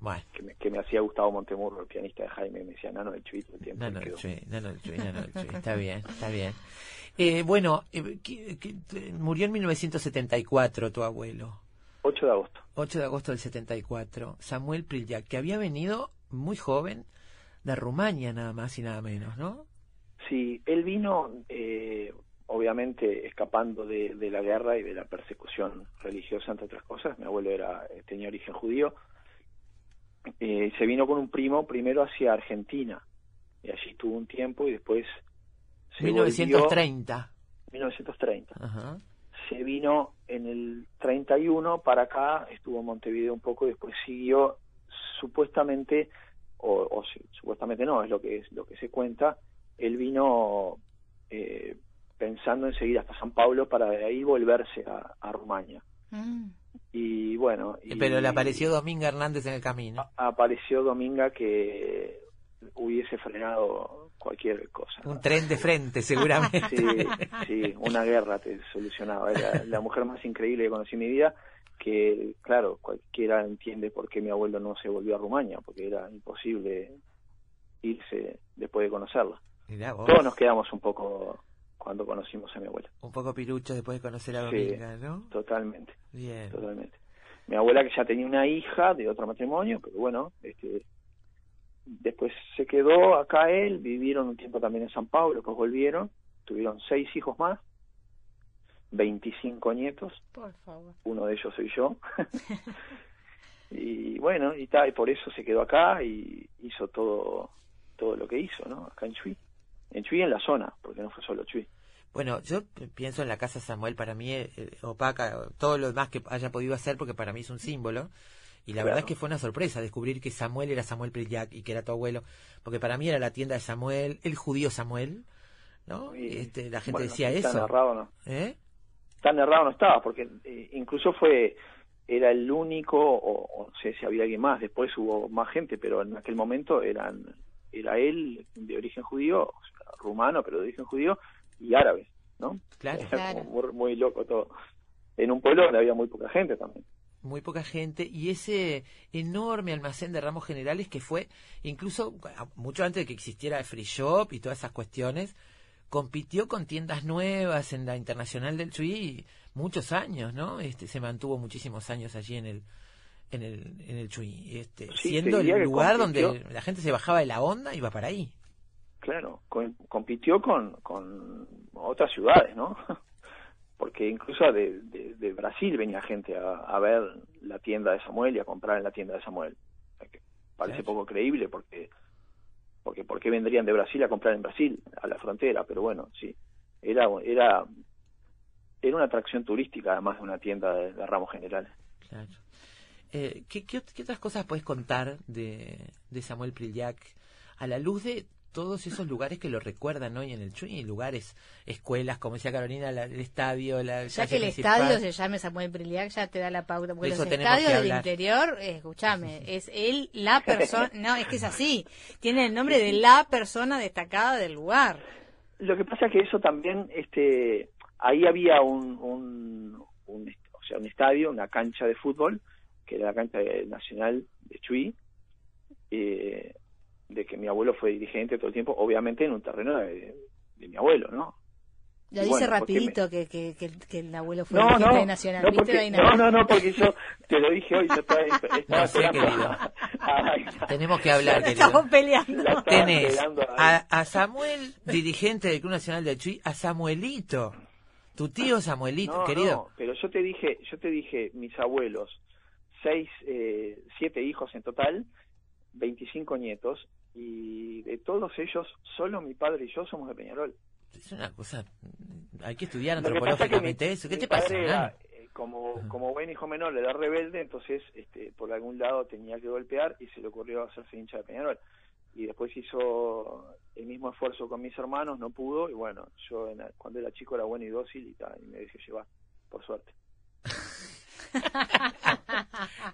Bueno, que, me, que me hacía Gustavo Montemurro, el pianista de Jaime, me decía Nano del todo el tiempo. Nano y del. Chuy, Nano del Chuy, Nano del Chuy. Está bien, está bien. Eh, bueno, eh, ¿qué- qué- te- murió en 1974 tu abuelo. 8 de agosto. 8 de agosto del 74. Samuel Prilyak, que había venido muy joven de Rumania nada más y nada menos, ¿no? Sí, él vino, eh, obviamente, escapando de, de la guerra y de la persecución religiosa, entre otras cosas. Mi abuelo era eh, tenía origen judío. Eh, se vino con un primo primero hacia Argentina. Y allí estuvo un tiempo y después... se volvió- 1930. 1930. Ajá. Se vino en el 31 para acá, estuvo en Montevideo un poco y después siguió supuestamente, o, o supuestamente no, es lo que es lo que se cuenta, él vino eh, pensando en seguir hasta San Pablo para de ahí volverse a, a Rumania. Mm. Y bueno, y Pero le apareció Dominga Hernández en el camino. apareció Dominga que hubiese frenado cualquier cosa. Un tren de frente, seguramente. Sí, sí, una guerra te solucionaba. Era la mujer más increíble que conocí en mi vida, que claro, cualquiera entiende por qué mi abuelo no se volvió a Rumania, porque era imposible irse después de conocerla. Todos nos quedamos un poco cuando conocimos a mi abuela. Un poco pirucho después de conocer a Sí. Dominga, ¿no? Totalmente, Bien. totalmente. Mi abuela que ya tenía una hija de otro matrimonio, pero bueno, este después se quedó acá él, vivieron un tiempo también en San Pablo, después volvieron, tuvieron seis hijos más, 25 nietos, Por favor. uno de ellos soy yo. y bueno, y tal, y por eso se quedó acá y hizo todo todo lo que hizo, ¿no? Acá en Chuy. En Chuy en la zona, porque no fue solo Chuy. Bueno, yo pienso en la casa Samuel, para mí eh, opaca todo lo demás que haya podido hacer, porque para mí es un símbolo. Y la Claro. verdad es que fue una sorpresa descubrir que Samuel era Samuel Prilyak y que era tu abuelo, porque para mí era la tienda de Samuel, el judío Samuel, ¿no? Y, Este, la gente bueno, decía Tan eso. errado no, ¿Eh? tan errado no estaba, porque eh, incluso fue, era el único, o, o no sé si había alguien más, después hubo más gente, pero en aquel momento eran era él de origen judío, o sea, rumano, pero de origen judío, y árabes, ¿no? Claro. Era Claro. como muy, muy loco todo. En un pueblo donde había muy poca gente también. Muy poca gente y ese enorme almacén de ramos generales que fue incluso mucho antes de que existiera el free shop y todas esas cuestiones compitió con tiendas nuevas en la internacional del Chuy muchos años no este se mantuvo muchísimos años allí en el en el en el Chuy este Sí, siendo el lugar donde la gente se bajaba de la onda iba para ahí. Claro, con- compitió con, con otras ciudades, ¿no? Porque incluso de, de- de Brasil venía gente a, a ver la tienda de Samuel y a comprar en la tienda de Samuel. O sea que parece poco creíble porque porque ¿por qué vendrían de Brasil a comprar en Brasil, a la frontera? Pero bueno, sí, era era era una atracción turística además de una tienda de, de ramos generales. Claro. Eh, ¿qué, qué, ot- qué otras cosas puedes contar de, de Samuel Prilyak a la luz de todos esos lugares que lo recuerdan hoy en el Chuy? Lugares, escuelas, como decía Carolina, la- el estadio, la Ya que el principal. estadio se llame Samuel Briliac, ya te da la pauta. Porque De eso los tenemos estadios del interior, eh, escúchame, es él la persona. No, es que es así. Tiene el nombre de la persona destacada del lugar. Lo que pasa es que eso también, este, ahí había un, un, un o sea, un estadio, una cancha de fútbol, que era la cancha de- nacional de Chuy, eh, de que mi abuelo fue dirigente todo el tiempo, obviamente en un terreno de, de mi abuelo, ¿no? Lo Y dice bueno, rapidito que, que, que, que el abuelo fue No, dirigente no, nacional. no, no, no, no, porque yo te lo dije hoy, yo estaba, estaba No sé, querido. Ay, Tenemos que hablar, querido. Estamos peleando. Tenés a, a Samuel, dirigente del Club Nacional del Chuy, a Samuelito, tu tío Samuelito, No, querido. no, pero yo te dije, yo te dije, mis abuelos, seis, eh, siete hijos en total, 25 nietos, y de todos ellos, solo mi padre y yo somos de Peñarol. Es una cosa, hay que estudiar Lo que es que mi- antropológicamente eso. ¿Qué mi te pasa? era, eh, como, como buen hijo menor, era rebelde, entonces este, por algún lado tenía que golpear y se le ocurrió hacerse hincha de Peñarol. Y después hizo el mismo esfuerzo con mis hermanos, no pudo, y bueno, yo en la- cuando era chico era bueno y dócil y, ta, y me dejé llevar, por suerte.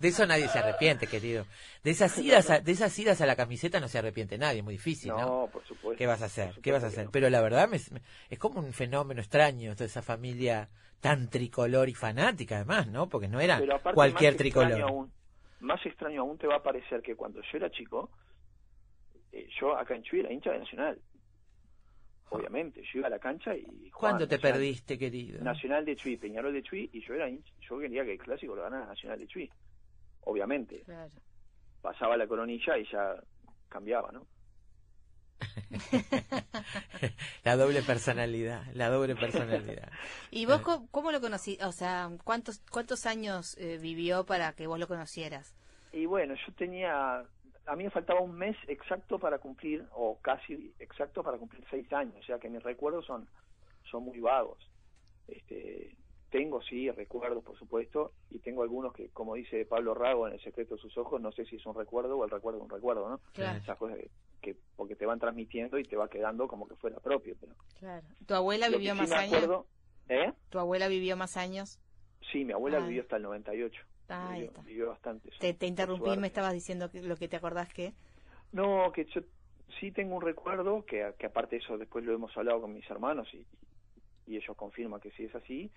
De eso nadie se arrepiente, querido. De esas idas a, de esas idas a la camiseta no se arrepiente nadie, muy difícil, ¿no? No, por supuesto. ¿Qué vas a hacer? ¿Qué vas a hacer? Pero la verdad me- es como un fenómeno extraño toda esa familia tan tricolor y fanática además, ¿no? Porque no era aparte, cualquier tricolor. aún- más extraño aún te va a parecer que cuando yo era chico, eh, yo acá en Chuy era hincha de Nacional. Obviamente. Yo iba a la cancha y... jugaban ¿Cuándo te Nacional- perdiste, querido? Nacional de Chuy, Peñarol de Chuy, y yo era yo quería que el clásico lo ganara Nacional de Chuy. Obviamente. Claro. Pasaba la coronilla y ya cambiaba, ¿no? la doble personalidad, la doble personalidad. ¿Y vos co- cómo lo conocí? O sea, ¿cuántos, cuántos años eh, vivió para que vos lo conocieras? Y bueno, yo tenía, a mí me faltaba un mes exacto para cumplir, o casi exacto para cumplir seis años, o sea que mis recuerdos son, son muy vagos. Este, tengo sí recuerdos, por supuesto, y tengo algunos que, como dice Pablo Rago en El secreto de sus ojos, no sé si es un recuerdo o el recuerdo de un recuerdo, ¿no? Claro. Esas cosas que, que- porque te van transmitiendo y te va quedando como que fuera propio. Pero Claro. ¿Tu abuela vivió sí más años? acuerdo, ¿eh? ¿Tu abuela vivió más años? Sí, mi abuela Ah. vivió hasta el 98. Ah, ahí vivió, está. vivió bastante. Te, te interrumpí, me estabas diciendo que, lo que te acordás que... No, que yo sí tengo un recuerdo, que, que aparte de eso después lo hemos hablado con mis hermanos y, y ellos confirman que sí es así,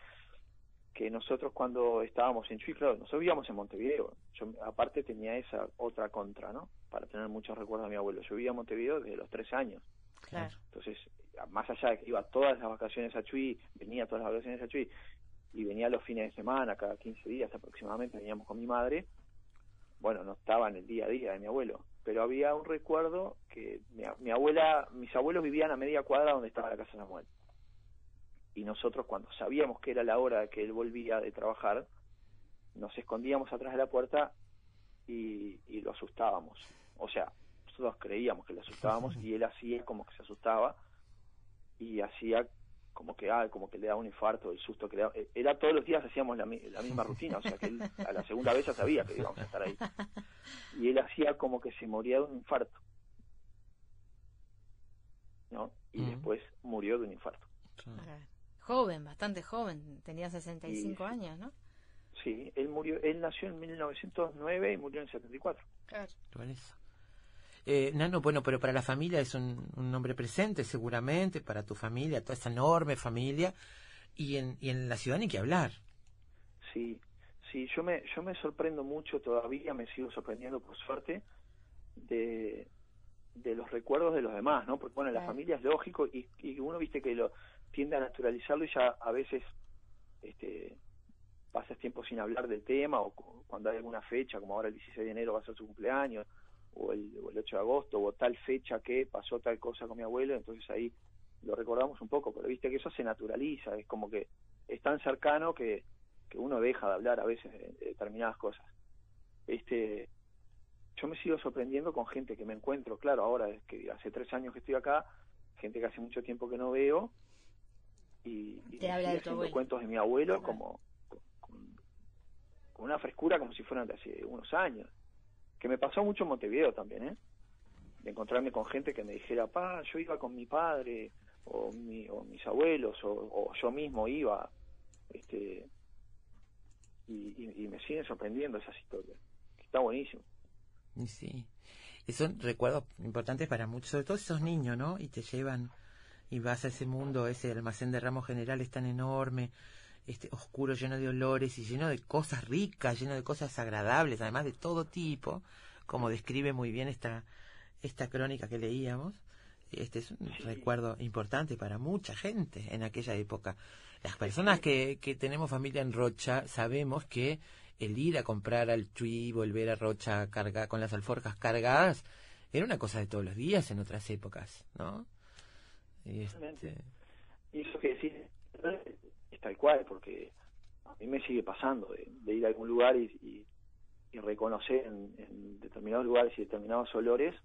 que nosotros cuando estábamos en Chuy, claro, nosotros vivíamos en Montevideo, yo aparte tenía esa otra contra, ¿no? Para tener muchos recuerdos de mi abuelo. Yo vivía en Montevideo desde los tres años, Claro. entonces, más allá de que iba todas las vacaciones a Chuy, venía todas las vacaciones a Chuy, y venía los fines de semana, cada 15 días aproximadamente, veníamos con mi madre, bueno, no estaba en el día a día de mi abuelo, pero había un recuerdo que mi, mi abuela, mis abuelos vivían a media cuadra donde estaba la casa de Samuel. Y nosotros cuando sabíamos que era la hora de que él volvía de trabajar, nos escondíamos atrás de la puerta y, y lo asustábamos. O sea, nosotros creíamos que lo asustábamos y él hacía como que se asustaba y hacía como que ah, como que le daba un infarto, el susto que le daba. Eh, Era todos los días hacíamos la, mi- la misma rutina, o sea que él a la segunda vez ya sabía que íbamos a estar ahí. Y él hacía como que se moría de un infarto. ¿No? Y después murió de un infarto. Joven, bastante joven, tenía 65 Sí. años, ¿no? Sí, él murió, él nació en 1909 y murió en 74. Claro. Eso. Eh, Nano, bueno, pero para la familia es un, un nombre presente, seguramente, para tu familia, toda esa enorme familia, y en, y en la ciudad ni que hablar. Sí, sí, yo me, yo me sorprendo mucho todavía, me sigo sorprendiendo por suerte, de, de los recuerdos de los demás, ¿no? Porque bueno, la Claro. familia es lógico y, y uno viste que lo tiende a naturalizarlo y ya a veces este pasas tiempo sin hablar del tema o cu- cuando hay alguna fecha, como ahora el 16 de enero va a ser su cumpleaños, o el, o el 8 de agosto, o tal fecha que pasó tal cosa con mi abuelo, entonces ahí lo recordamos un poco, pero viste que eso se naturaliza, es como que es tan cercano que, que uno deja de hablar a veces de, de determinadas cosas. Este, yo me sigo sorprendiendo con gente que me encuentro, claro, ahora es que hace tres años que estoy acá, gente que hace mucho tiempo que no veo, y, y Te me habla sigue de tu haciendo abuelo. cuentos de mi abuelo como con una frescura como si fueran de hace unos años, que me pasó mucho en Montevideo también, ¿eh? de encontrarme con gente que me dijera, pa, yo iba con mi padre, o, mi, o mis abuelos, o, yo mismo iba, este y, y- me siguen sorprendiendo esas historias, que está buenísimo. Sí. Y son recuerdos importantes para muchos, sobre todo esos niños, ¿no? Y te llevan y vas a ese mundo, ese almacén de ramos generales tan enorme, este oscuro, lleno de olores y lleno de cosas ricas, lleno de cosas agradables, además de todo tipo, como describe muy bien esta esta crónica que leíamos. Este es un recuerdo importante para mucha gente en aquella época. Las personas que, que tenemos familia en Rocha sabemos que el ir a comprar al Chuy, volver a Rocha carga, con las alforjas cargadas, era una cosa de todos los días en otras épocas, ¿no? Y este, eso que decís es tal cual, porque a mí me sigue pasando de, de ir a algún lugar y, y, y reconocer en, en determinados lugares y determinados olores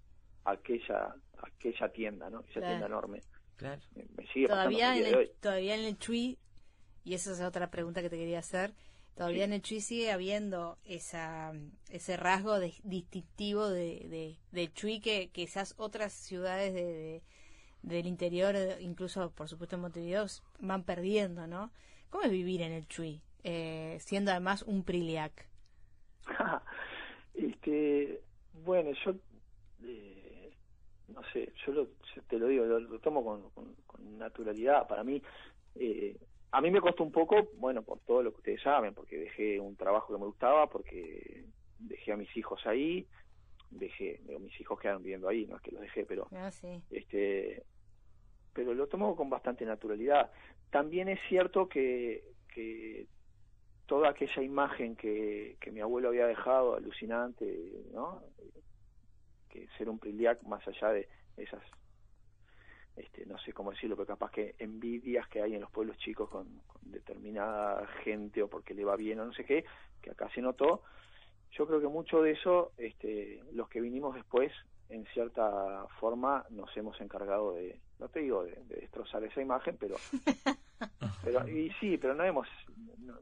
aquella aquella tienda, ¿no? Esa Claro. tienda enorme. claro. Me, me sigue Todavía pasando en, el todavía en el Chui, y esa es otra pregunta que te quería hacer, todavía Sí. en el Chui sigue habiendo esa, ese rasgo de- distintivo de, de, del Chui que, esas otras ciudades de, de- del interior, incluso por supuesto en Montevideo, van perdiendo, ¿no? ¿Cómo es vivir en el Chui? Eh, siendo además un Priliac. este bueno yo eh, no sé yo lo, te lo digo lo, tomo con, con- con naturalidad para mí eh, a mí me costó un poco bueno por todo lo que ustedes saben porque dejé un trabajo que me gustaba porque dejé a mis hijos ahí dejé digo, mis hijos quedaron viviendo ahí no es que los dejé pero Ah, sí. este pero lo tomo con bastante naturalidad. También es cierto que, que toda aquella imagen que, que mi abuelo había dejado, alucinante, ¿no? Que ser un Priliac, más allá de esas, este, no sé cómo decirlo, pero capaz que envidias que hay en los pueblos chicos con, con determinada gente o porque le va bien o no sé qué, que acá se notó. Yo creo que mucho de eso, este, los que vinimos después, en cierta forma, nos hemos encargado de, no te digo de, de destrozar esa imagen, pero, pero y sí, pero no hemos, no,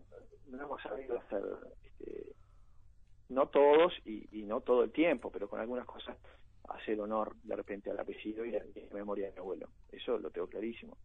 no hemos sabido hacer, este, no todos y, y no todo el tiempo, pero con algunas cosas hacer honor de repente al apellido y a la memoria de mi abuelo. Eso lo tengo clarísimo.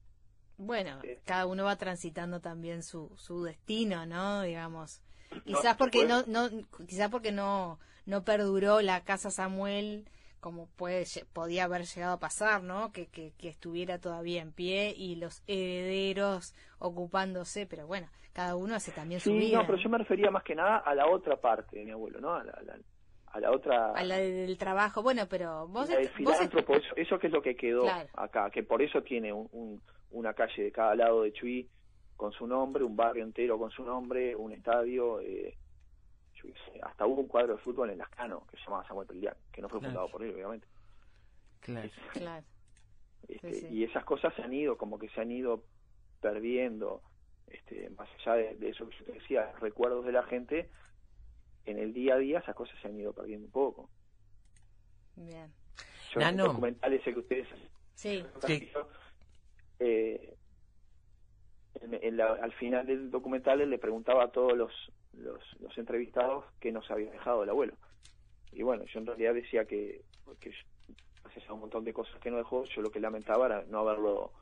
Bueno, Sí. cada uno va transitando también su, su destino, ¿no? Digamos. Quizás por porque no, no, quizás porque no, no perduró la casa Samuel como puede, podía haber llegado a pasar, ¿no? Que, que, que estuviera todavía en pie y los herederos ocupándose, pero bueno, cada uno hace también su vida. no, pero yo me refería más que nada a la otra parte de mi abuelo, ¿no? A la, a la, a la otra... A la del trabajo, bueno, pero vos, la del est- vos filántropo, eso, eso que es lo que quedó Claro. acá, que por eso tiene un, un- una calle de cada lado de Chuy con su nombre, un barrio entero con su nombre, un estadio, eh, yo qué sé, hasta hubo un cuadro de fútbol en Lascano que se llamaba Samuel Pelián, que no fue Claro. fundado por él, obviamente. Claro. claro. Este, Sí, sí. Y esas cosas se han ido, como que se han ido perdiendo, este, más allá de, de eso que yo te decía, recuerdos de la gente, en el día a día esas cosas se han ido perdiendo un poco. Bien. Yo en el Nano. documental ese que ustedes Sí, Sí. eh, en- la- al final del documental él le preguntaba a todos los, los, los entrevistados qué nos había dejado el abuelo. Y bueno, yo en realidad decía que, que gracias un montón de cosas que no dejó, yo lo que lamentaba era no haberlo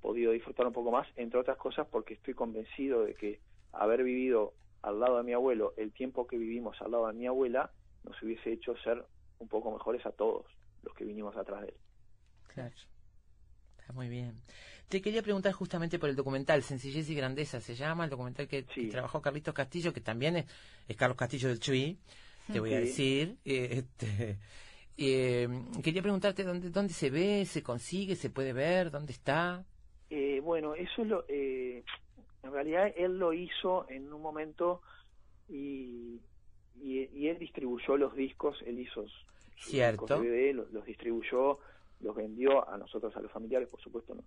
podido disfrutar un poco más, entre otras cosas porque estoy convencido de que haber vivido al lado de mi abuelo el tiempo que vivimos al lado de mi abuela nos hubiese hecho ser un poco mejores a todos los que vinimos atrás de él. Claro. Está muy bien. Te quería preguntar justamente por el documental Sencillez y Grandeza, se llama, el documental que, trabajó Carlitos Castillo, que también es, es Carlos Castillo del Chuy, te voy a decir. eh, este, eh, quería preguntarte dónde, dónde se ve, se consigue, se puede ver, dónde está. Eh, bueno, eso es lo, eh, en realidad él lo hizo en un momento y, y, y él distribuyó los discos, él hizo Cierto. discos DVD, los, los distribuyó, los vendió a nosotros, a los familiares, por supuesto, no-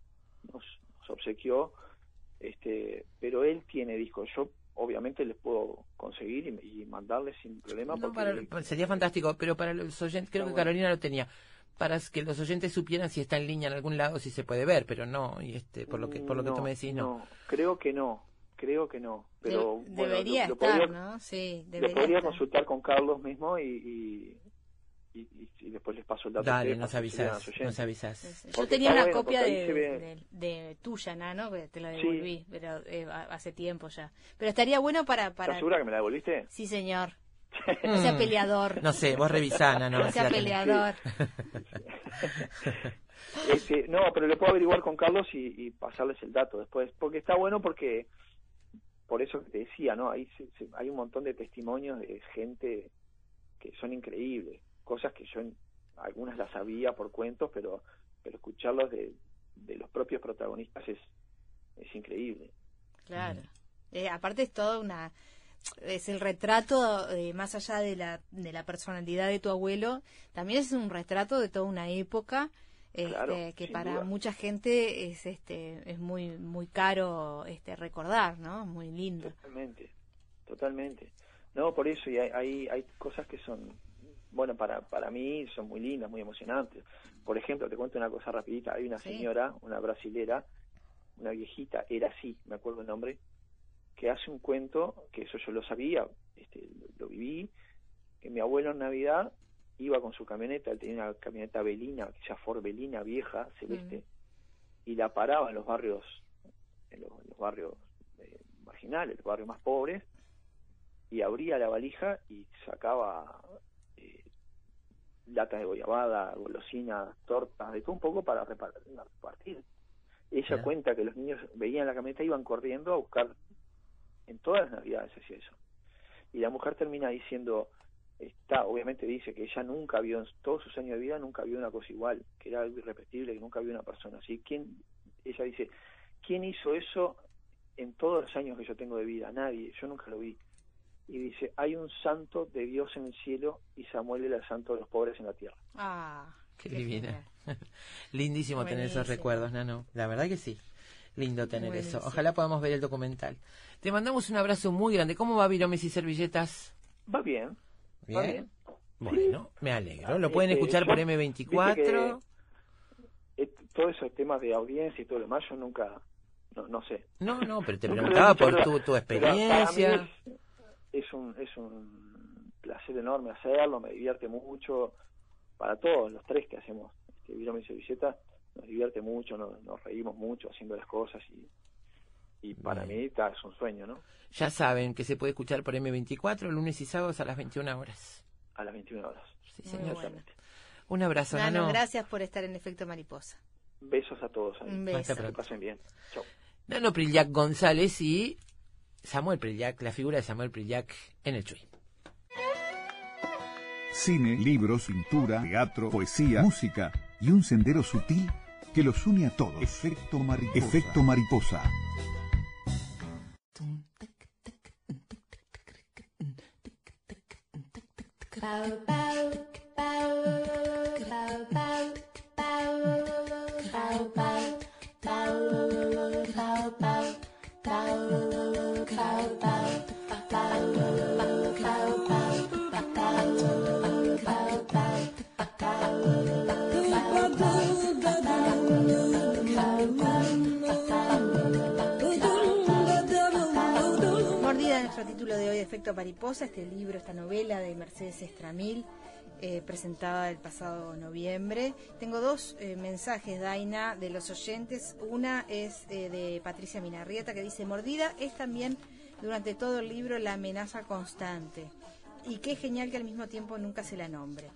nos, nos obsequió, este, pero él tiene discos. Yo obviamente les puedo conseguir y, y mandarles sin problema. No, para- sería fantástico, pero para los oyentes, creo Está que bueno. Carolina lo tenía, para que los oyentes supieran si está en línea en algún lado, si se puede ver, pero no, y este, por lo que, por lo que tú me decís, no. creo que no, creo que no. Pero De- bueno, debería lo- lo estar, podría- ¿no? Sí, Lo debería podría estar. consultar con Carlos mismo y, y, y- y- y después les paso el dato. a Dale, nos avisás, nos avisás. Sí, sí. Yo Porque tenía una bueno, copia de, de- de tuya, Nano, que te la Sí. devolví, pero eh, ha- hace tiempo ya. Pero estaría bueno para... para... ¿Estás segura que me la devolviste? Sí, señor. No sea peleador. No sé, vos revisana, ¿no? No sea peleador. Este, no, pero lo puedo averiguar con Carlos y, y pasarles el dato después. Porque está bueno porque, por eso que te decía, ¿no? Ahí se- se- hay un montón de testimonios de gente que son increíbles. Cosas que yo algunas las sabía por cuentos, pero, pero escucharlos de, de los propios protagonistas es, es increíble. Claro. Eh, aparte es toda una... Es el retrato, eh, más allá de la, de la personalidad de tu abuelo, también es un retrato de toda una época este, Claro, que para duda. mucha gente es este es muy muy caro este recordar, ¿no? Muy lindo. Totalmente, totalmente. No, por eso, y hay, hay, hay cosas que son, bueno, para, para mí son muy lindas, muy emocionantes. Por ejemplo, te cuento una cosa rapidita, hay una Sí. señora, una brasilera, una viejita, era así, me acuerdo el nombre, que hace un cuento, que eso yo lo sabía, este, lo, lo viví, que mi abuelo en Navidad iba con su camioneta, él tenía una camioneta Belina, aquella Ford Belina vieja, celeste, y la paraba en los barrios, en los, en los barrios eh, marginales, los barrios más pobres, y abría la valija y sacaba latas de goyabada, golosinas, tortas, de todo un poco para repar- repartir. Ella cuenta que los niños veían la camioneta y iban corriendo a buscar, en todas las navidades hacía eso. Y la mujer termina diciendo, está, obviamente dice que ella nunca vio, en todos sus años de vida, nunca vio una cosa igual, que era algo irrepetible, que nunca vio una persona así. ¿Quién, ella dice, ¿quién hizo eso en todos los años que yo tengo de vida? Nadie, yo nunca lo vi. Y dice, hay un santo de Dios en el cielo y Samuel era el santo de los pobres en la tierra. Ah, Qué qué divina. genial. Lindísimo tener esos recuerdos, Nano. La verdad que sí. Lindo tener Buenísimo. eso. Ojalá podamos ver el documental. Te mandamos un abrazo muy grande. ¿Cómo va Viromes y Servilletas? Va bien, va bien. Bueno, me alegro. Lo pueden Este, escuchar yo- por viste M24. que, eh, todos esos temas de audiencia y todo lo demás, yo nunca, no, no sé. No, no, pero te preguntaba por tu, tu experiencia. Es, un, es un placer enorme hacerlo, me divierte mucho. Para todos, los tres que hacemos este, Virome y Servilleta, nos divierte mucho, nos, nos reímos mucho haciendo las cosas y, y para Bien. mí ta, es un sueño, ¿no? Ya saben que se puede escuchar por M24 lunes y sábados a las 21 horas. A las 21 horas. Sí, señor. bueno. Un abrazo, Nano, Nano. gracias por estar en Efecto Mariposa. Besos a todos ahí. Un Hasta beso. Que pasen bien. Chau. Nano Prillac González y Samuel Prillac, la figura de Samuel Prillac en el Chuy. Cine, libros, pintura, teatro, poesía, música y un sendero sutil que los une a todos. Efecto mariposa. Efecto mariposa. Mordida es nuestro título de hoy, Efecto Mariposa, este libro, esta novela de Mercedes Estramil, eh, presentada el pasado noviembre. Tengo dos eh, mensajes, Daina, de los oyentes. Una es eh, de Patricia Minarrieta, que dice, Mordida es también durante todo el libro la amenaza constante. Y qué genial que al mismo tiempo nunca se la nombre.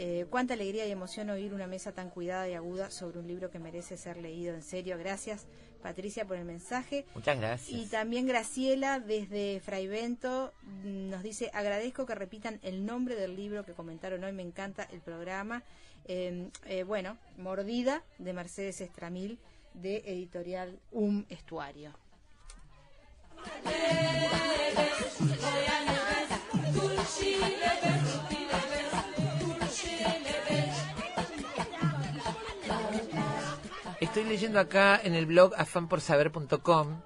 Eh, cuánta alegría y emoción oír una mesa tan cuidada y aguda sobre un libro que merece ser leído en serio. Gracias, Patricia, por el mensaje. Muchas gracias. Y también Graciela desde Fraivento nos dice, agradezco que repitan el nombre del libro que comentaron hoy, me encanta el programa. Eh, eh, bueno, Mordida de Mercedes Estramil de editorial Um Estuario. Estoy leyendo acá en el blog afanporsaber.com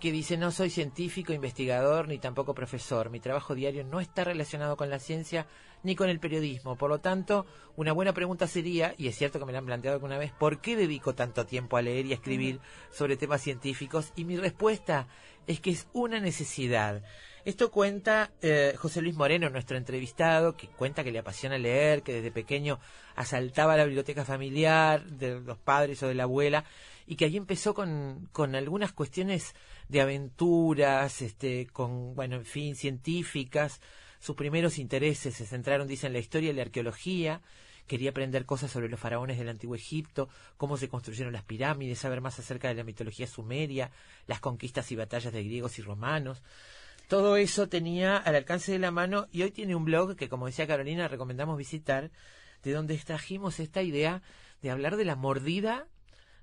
que dice no soy científico, investigador ni tampoco profesor. Mi trabajo diario no está relacionado con la ciencia ni con el periodismo. Por lo tanto, una buena pregunta sería, y es cierto que me la han planteado alguna vez, ¿por qué dedico tanto tiempo a leer y a escribir sobre temas científicos? Y mi respuesta es que es una necesidad. Esto cuenta eh, José Luis Moreno, nuestro entrevistado, que cuenta que le apasiona leer, que desde pequeño asaltaba la biblioteca familiar de los padres o de la abuela, y que ahí empezó con, con algunas cuestiones de aventuras, este, con, bueno, en fin, científicas. Sus primeros intereses se centraron, dicen, en la historia y la arqueología. Quería aprender cosas sobre los faraones del antiguo Egipto, cómo se construyeron las pirámides, saber más acerca de la mitología sumeria, las conquistas y batallas de griegos y romanos. Todo eso tenía al alcance de la mano y hoy tiene un blog que, como decía Carolina, recomendamos visitar, de donde extrajimos esta idea de hablar de la mordida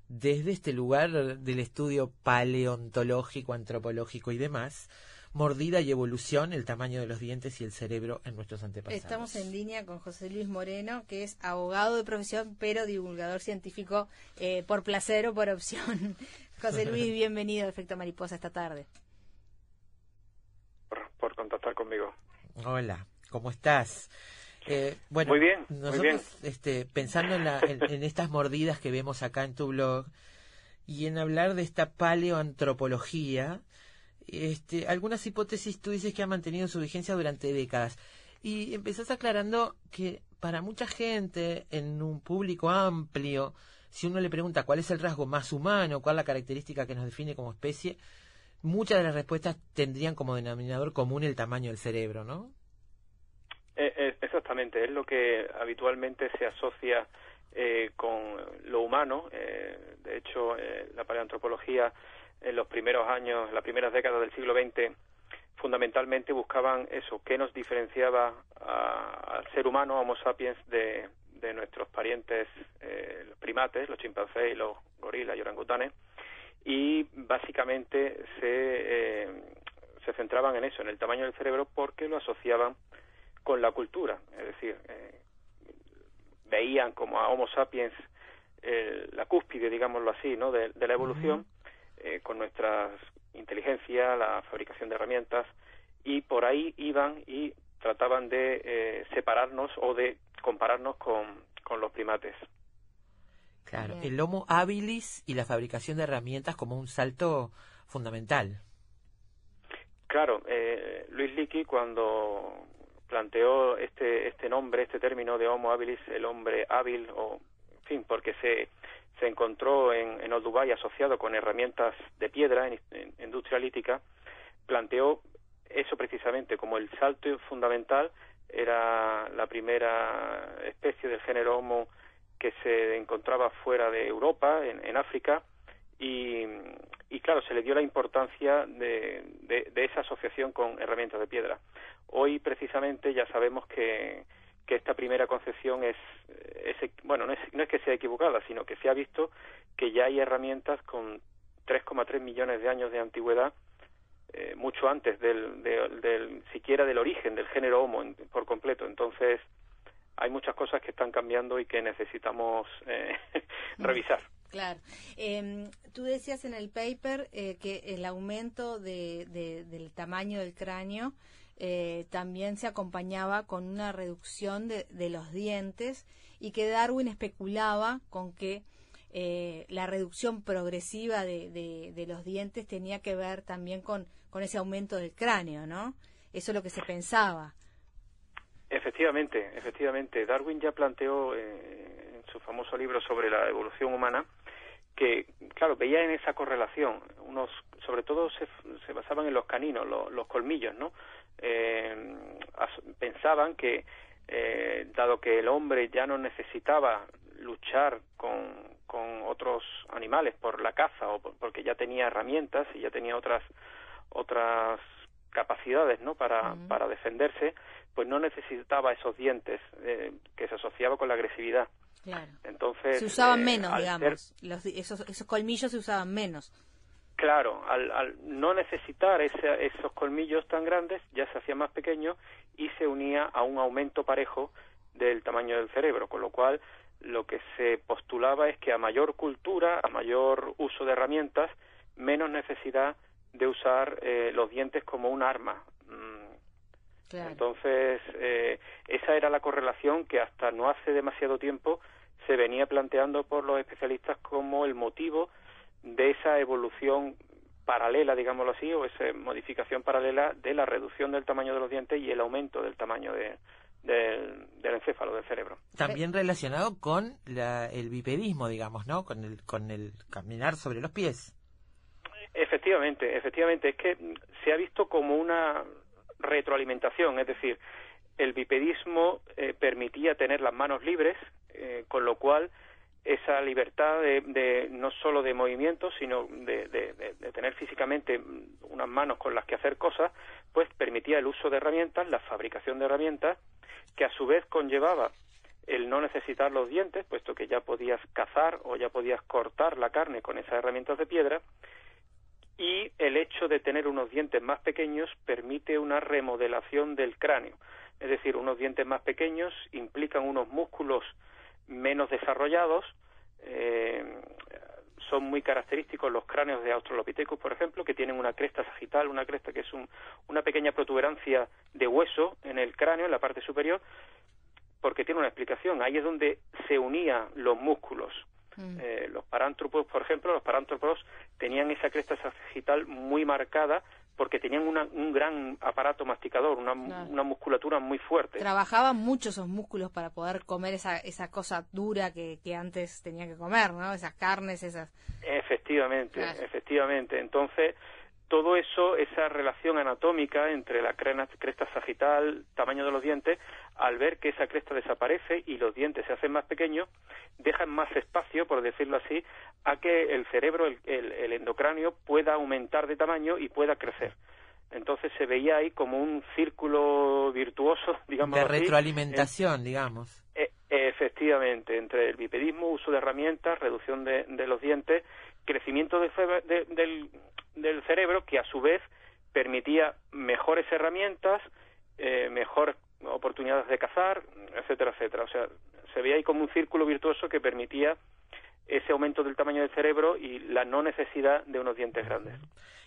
desde este lugar del estudio paleontológico, antropológico y demás. Mordida y evolución, el tamaño de los dientes y el cerebro en nuestros antepasados. Estamos en línea con José Luis Moreno, que es abogado de profesión, pero divulgador científico eh, por placer o por opción. José Luis, bienvenido a Efecto Mariposa esta tarde. Contactar conmigo. Hola, ¿cómo estás? Eh, bueno, Muy bien, muy bien. Este, pensando en, la- en- en estas mordidas que vemos acá en tu blog y en hablar de esta paleoantropología, este, algunas hipótesis tú dices que han mantenido su vigencia durante décadas. Y empezás aclarando que para mucha gente, en un público amplio, si uno le pregunta cuál es el rasgo más humano, cuál es la característica que nos define como especie, muchas de las respuestas tendrían como denominador común el tamaño del cerebro, ¿no? Eh, eh, exactamente, es lo que habitualmente se asocia eh, con lo humano. Eh, de hecho, eh, la paleoantropología en los primeros años, las primeras décadas del siglo XX, fundamentalmente buscaban eso, qué nos diferenciaba a- al ser humano, Homo sapiens, de, de nuestros parientes los primates, los chimpancés y los gorilas y orangutanes. Y básicamente se, eh, se centraban en eso, en el tamaño del cerebro, porque lo asociaban con la cultura. Es decir, eh, veían como a Homo sapiens eh, la cúspide, digámoslo así, ¿no? de, de la evolución, eh, con nuestra inteligencia, la fabricación de herramientas, y por ahí iban y trataban de eh, separarnos o de compararnos con, con los primates. Claro, Bien. el Homo habilis y la fabricación de herramientas como un salto fundamental. Claro, eh, Luis Leakey cuando planteó este este nombre, este término de Homo habilis, el hombre hábil, o en fin, porque se se encontró en, en Old Dubai asociado con herramientas de piedra en, en industria lítica, planteó eso precisamente como el salto fundamental era la primera especie del género Homo que se encontraba fuera de Europa, en, en África, y, y claro, se le dio la importancia de, de, esa asociación con herramientas de piedra. Hoy precisamente ya sabemos que, que esta primera concepción es, es bueno, no es, no es que sea equivocada, sino que se ha visto que ya hay herramientas con 3,3 millones de años de antigüedad, eh, mucho antes del, del, del- siquiera del origen del género Homo en- por completo. Entonces, hay muchas cosas que están cambiando y que necesitamos eh, revisar. Claro. Em, tú decías en el paper eh, que el aumento de, de- del tamaño del cráneo eh, también se acompañaba con una reducción de, de los dientes y que Darwin especulaba con que eh, la reducción progresiva de los dientes tenía que ver también con, con ese aumento del cráneo, ¿no? Eso es lo que se pensaba. Efectivamente, efectivamente. Darwin ya planteó eh, en su famoso libro sobre la evolución humana que, claro, veía en esa correlación. Unos, sobre todo, se, se basaban en los caninos, lo- los colmillos, ¿no? Eh, as- pensaban que, eh, dado que el hombre ya no necesitaba luchar con, con otros animales por la caza o por- porque ya tenía herramientas y ya tenía otras otras capacidades no para, para defenderse pues no necesitaba esos dientes eh, que se asociaba con la agresividad Claro. entonces Se usaban eh, menos, digamos. ser- Los, esos, esos colmillos se usaban menos. Claro, al, al no necesitar ese- esos colmillos tan grandes, ya se hacía más pequeño y se unía a un aumento parejo del tamaño del cerebro, con lo cual lo que se postulaba es que a mayor cultura, a mayor uso de herramientas, menos necesidad de usar eh, los dientes como un arma. Claro. Entonces, eh, esa era la correlación que hasta no hace demasiado tiempo se venía planteando por los especialistas como el motivo de esa evolución paralela, digámoslo así, o esa modificación paralela de la reducción del tamaño de los dientes y el aumento del tamaño de- del, del encéfalo, del cerebro. También relacionado con la- el bipedismo, digamos, ¿no? Con el, con el caminar sobre los pies. Efectivamente, efectivamente, es que se ha visto como una retroalimentación, es decir, el bipedismo eh, permitía tener las manos libres, eh, con lo cual esa libertad de, de no solo de movimiento, sino de, tener físicamente unas manos con las que hacer cosas, pues permitía el uso de herramientas, la fabricación de herramientas, que a su vez conllevaba el no necesitar los dientes, puesto que ya podías cazar o ya podías cortar la carne con esas herramientas de piedra, y el hecho de tener unos dientes más pequeños permite una remodelación del cráneo. Es decir, unos dientes más pequeños implican unos músculos menos desarrollados. eh, son muy característicos los cráneos de Australopithecus, por ejemplo, que tienen una cresta sagital, una cresta que es un- una pequeña protuberancia de hueso en el cráneo, en la parte superior, porque tiene una explicación. Ahí es donde se unían los músculos. Mm. Eh, los parántropos, por ejemplo, los parántropos tenían esa cresta sagital muy marcada porque tenían una- un gran aparato masticador, una, Claro. una musculatura muy fuerte. Trabajaban mucho esos músculos para poder comer esa, esa cosa dura que, que antes tenía que comer, ¿no? Esas carnes, esas... Efectivamente, Claro. efectivamente. Entonces, todo eso, esa relación anatómica entre la cresta sagital, tamaño de los dientes, al ver que esa cresta desaparece y los dientes se hacen más pequeños, dejan más espacio, por decirlo así, a que el cerebro, el, el- el endocráneo, pueda aumentar de tamaño y pueda crecer. Entonces se veía ahí como un círculo virtuoso, digamos De así, retroalimentación, digamos. e- Efectivamente, entre el bipedismo, uso de herramientas, reducción de, de los dientes, crecimiento de de- del, del cerebro que a su vez permitía mejores herramientas, eh, mejores oportunidades de cazar, etcétera, etcétera. O sea, se veía ahí como un círculo virtuoso que permitía ese aumento del tamaño del cerebro y la no necesidad de unos dientes grandes.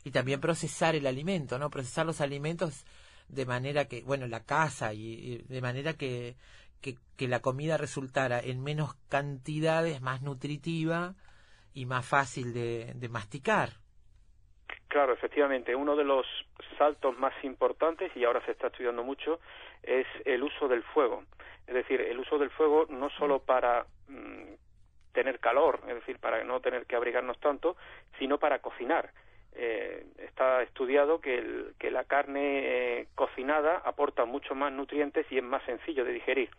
y también procesar el alimento, ¿no? Procesar los alimentos de manera que, bueno, la casa y, y de manera que, que, que la comida resultara en menos cantidades, más nutritiva y más fácil de, de masticar. Claro, efectivamente, uno de los saltos más importantes, y ahora se está estudiando mucho, es el uso del fuego. Es decir, el uso del fuego no solo para mm, tener calor, es decir, para no tener que abrigarnos tanto, sino para cocinar. Eh, está estudiado que, el- que la carne eh, cocinada aporta mucho más nutrientes y es más sencillo de digerir.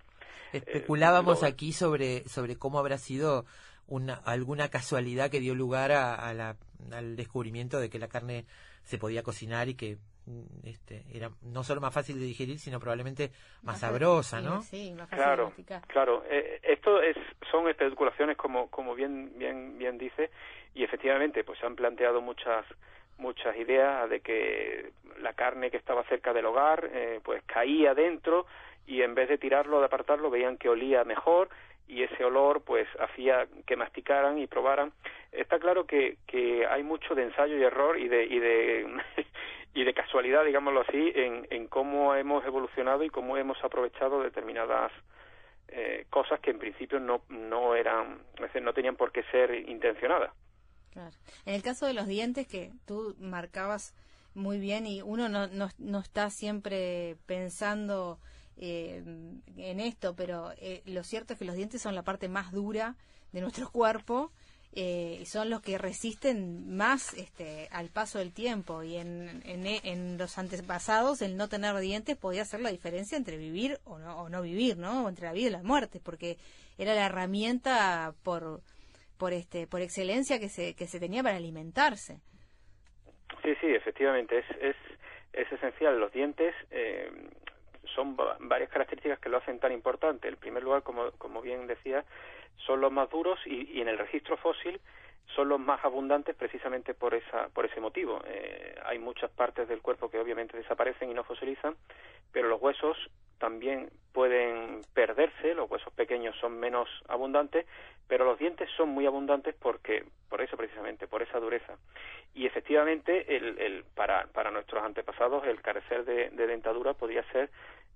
Especulábamos lo- aquí sobre, sobre cómo habrá sido una, alguna casualidad que dio lugar a, a la- al descubrimiento de que la carne se podía cocinar y que mm, este, era no solo más fácil de digerir, sino probablemente más sabrosa, ¿no? Sí, más fácil Claro, claro. Eh, esto es, son especulaciones como, como bien, bien, bien dice, y efectivamente, pues se han planteado muchas, muchas ideas de que la carne que estaba cerca del hogar, eh, pues caía dentro y en vez de tirarlo, de apartarlo, veían que olía mejor y ese olor, pues hacía que masticaran y probaran. Está claro que, que hay mucho de ensayo y error y de, y de y de casualidad, digámoslo así, en, en cómo hemos evolucionado y cómo hemos aprovechado determinadas eh, cosas que en principio no, no eran, no tenían por qué ser intencionadas. En el caso de los dientes que tú marcabas muy bien y uno no, no, no está siempre pensando eh, en esto, pero eh, lo cierto es que los dientes son la parte más dura de nuestro cuerpo eh, son los que resisten más este, al paso del tiempo y en, en, en los antepasados el no tener dientes podía hacer la diferencia entre vivir o no, o no vivir, ¿no? O entre la vida y la muerte, porque era la herramienta por por este por excelencia que se que se tenía para alimentarse. Sí, sí, efectivamente, es, es, es esencial. Los dientes eh, son va- varias características que lo hacen tan importante. En primer lugar, como, como bien decía, son los más duros y, y en el registro fósil son los más abundantes precisamente por esa por ese motivo. Eh, hay muchas partes del cuerpo que obviamente desaparecen y no fosilizan, pero los huesos también pueden perderse, los huesos pequeños son menos abundantes, pero los dientes son muy abundantes porque por eso precisamente, por esa dureza. Y efectivamente, el, el, para, para nuestros antepasados, el carecer de, de dentadura podía ser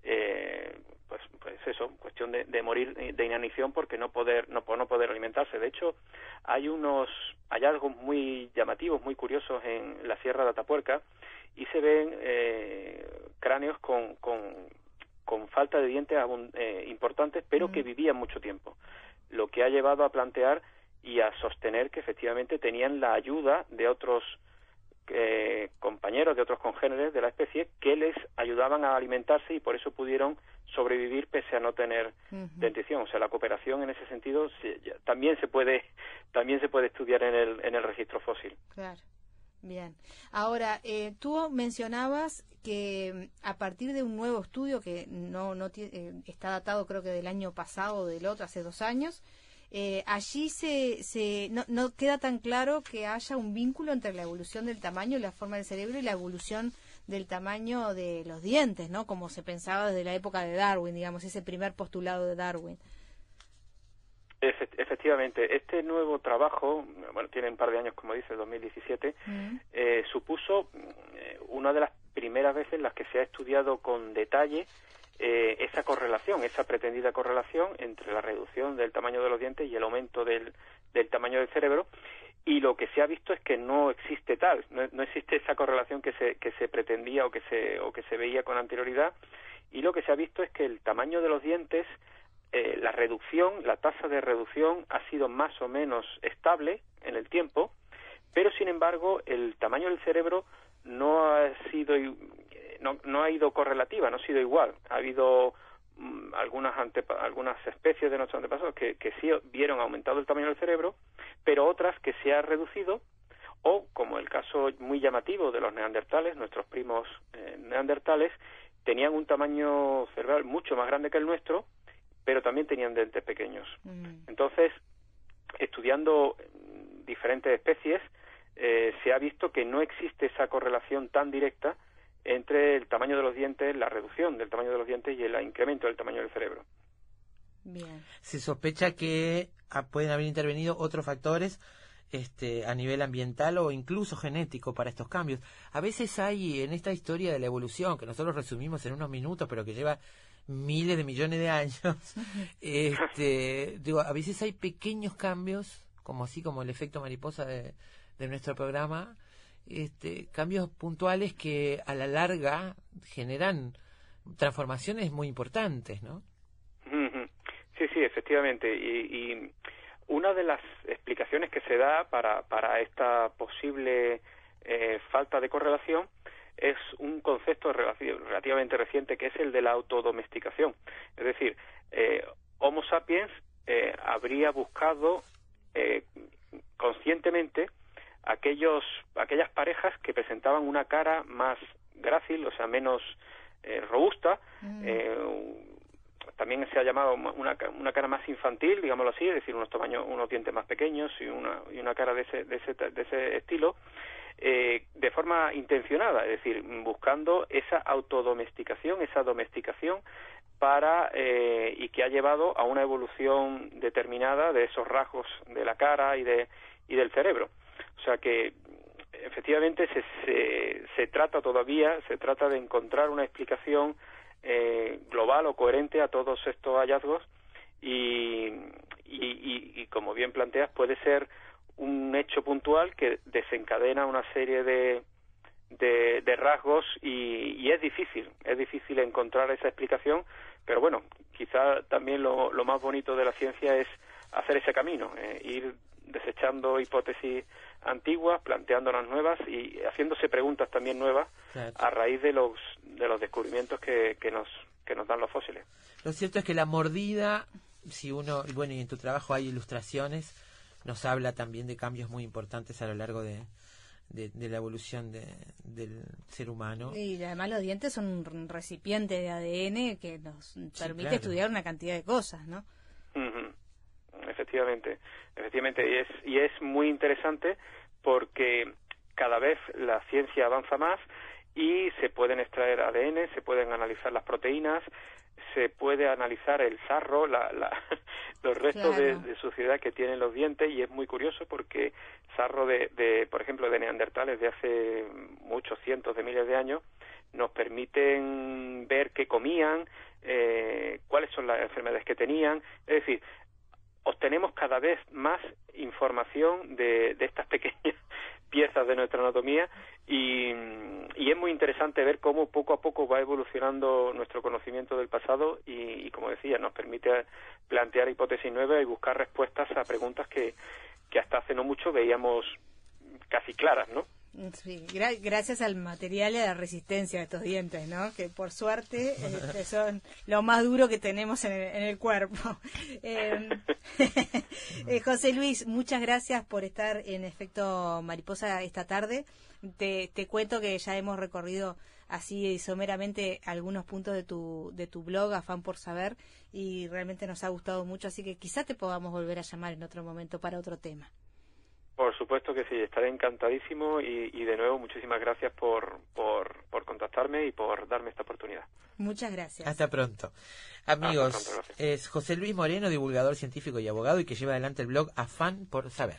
eh, pues, pues eso, cuestión de, de morir de inanición porque no poder, no, por no poder alimentarse. De hecho, hay unos hallazgos muy llamativos, muy curiosos en la Sierra de Atapuerca y se ven eh, cráneos con, con, con falta de dientes abun- eh, importantes, pero que vivían mucho tiempo. Lo que ha llevado a plantear y a sostener que efectivamente tenían la ayuda de otros eh, compañeros, de otros congéneres de la especie que les ayudaban a alimentarse y por eso pudieron sobrevivir pese a no tener dentición. O sea, la cooperación en ese sentido se- ya- también se puede también se puede estudiar en el en el registro fósil. Claro. Bien. Ahora, eh, tú mencionabas que mm, a partir de un nuevo estudio que no, no eh, está datado creo que del año pasado o del otro, hace dos años, eh, allí se, se no, no queda tan claro que haya un vínculo entre la evolución del tamaño y la forma del cerebro y la evolución del tamaño de los dientes, ¿no? Como se pensaba desde la época de Darwin, digamos, ese primer postulado de Darwin. Efe- efectivamente, este nuevo trabajo, bueno, tiene un par de años, como dice, 2017, eh, supuso eh, una de las primeras veces en las que se ha estudiado con detalle eh, esa correlación, esa pretendida correlación entre la reducción del tamaño de los dientes y el aumento del, del tamaño del cerebro. Y lo que se ha visto es que no existe tal, no, existe esa correlación que se, que se pretendía o que se, o que se veía con anterioridad. Y lo que se ha visto es que el tamaño de los dientes eh, la reducción, la tasa de reducción ha sido más o menos estable en el tiempo, pero sin embargo el tamaño del cerebro no ha sido no, no ha ido correlativa, no ha sido igual. Ha habido mm, algunas algunas especies de nuestros antepasados que, que sí vieron aumentado el tamaño del cerebro, pero otras que se ha reducido o como el caso muy llamativo de los neandertales, nuestros primos eh, neandertales tenían un tamaño cerebral mucho más grande que el nuestro, pero también tenían dientes pequeños. Mm. Entonces, estudiando mm, diferentes especies, eh, se ha visto que no existe esa correlación tan directa entre el tamaño de los dientes, la reducción del tamaño de los dientes y el incremento del tamaño del cerebro. Bien. Se sospecha que ah, pueden haber intervenido otros factores este, a nivel ambiental o incluso genético para estos cambios. A veces hay en esta historia de la evolución, que nosotros resumimos en unos minutos, pero que lleva miles de millones de años, este, digo, a veces hay pequeños cambios, como así como el efecto mariposa de, de nuestro programa, este, cambios puntuales que a la larga generan transformaciones muy importantes, ¿no? Sí, sí, efectivamente. Y, y una de las explicaciones que se da para, para esta posible eh, falta de correlación es un concepto relativamente reciente que es el de la autodomesticación. Es decir, eh, Homo sapiens eh, habría buscado eh, conscientemente aquellos, aquellas parejas que presentaban una cara más grácil, o sea, menos eh, robusta, eh, también se ha llamado ma- una, una cara más infantil, digámoslo así, es decir, unos tamaños, unos dientes más pequeños y una, y una cara de ese, de ese, de ese estilo, eh, de forma intencionada, es decir, buscando esa autodomesticación, esa domesticación para eh, y que ha llevado a una evolución determinada de esos rasgos de la cara y de y del cerebro. O sea que efectivamente se, se, trata todavía, se trata de encontrar una explicación eh, global o coherente a todos estos hallazgos y, y, y- y, como bien planteas puede ser un hecho puntual que desencadena una serie de, de, de rasgos y, y es difícil, es difícil encontrar esa explicación, pero bueno, quizá también lo, lo más bonito de la ciencia es hacer ese camino, eh, ir desechando hipótesis antiguas, planteándolas nuevas y haciéndose preguntas también nuevas Claro. a raíz de los de los descubrimientos que, que nos que nos dan los fósiles. Lo cierto es que la mordida, si uno, y bueno, y en tu trabajo hay ilustraciones, nos habla también de cambios muy importantes a lo largo de, de, de la evolución de, del ser humano. Y además los dientes son un recipiente de ADN que nos permite claro. estudiar una cantidad de cosas, ¿no? Ujú. Efectivamente, efectivamente y es y es muy interesante porque cada vez la ciencia avanza más y se pueden extraer ADN, se pueden analizar las proteínas, se puede analizar el sarro, la, la- los restos de, suciedad que tienen los dientes y es muy curioso porque sarro de, de, por ejemplo, de neandertales de hace muchos cientos de miles de años nos permiten ver qué comían, eh, cuáles son las enfermedades que tenían, es decir, obtenemos cada vez más información de, de estas pequeñas piezas de nuestra anatomía y, y es muy interesante ver cómo poco a poco va evolucionando nuestro conocimiento del pasado y, y, como decía, nos permite plantear hipótesis nuevas y buscar respuestas a preguntas que, que hasta hace no mucho veíamos casi claras, ¿no? Sí, gra- gracias al material y a la resistencia de estos dientes, ¿no? Que por suerte este, son lo más duro que tenemos en el, en el cuerpo. Eh, eh, José Luis, muchas gracias por estar en Efecto Mariposa esta tarde. Te, te cuento que ya hemos recorrido así someramente algunos puntos de tu, de tu blog, Afán por Saber, y realmente nos ha gustado mucho, así que quizá te podamos volver a llamar en otro momento para otro tema. Por supuesto que sí, estaré encantadísimo y, y de nuevo muchísimas gracias por, por, por contactarme y por darme esta oportunidad. Muchas gracias. Hasta pronto. Amigos, Hasta pronto, gracias. es José Luis Moreno, divulgador científico y abogado y que lleva adelante el blog Afán por Saber.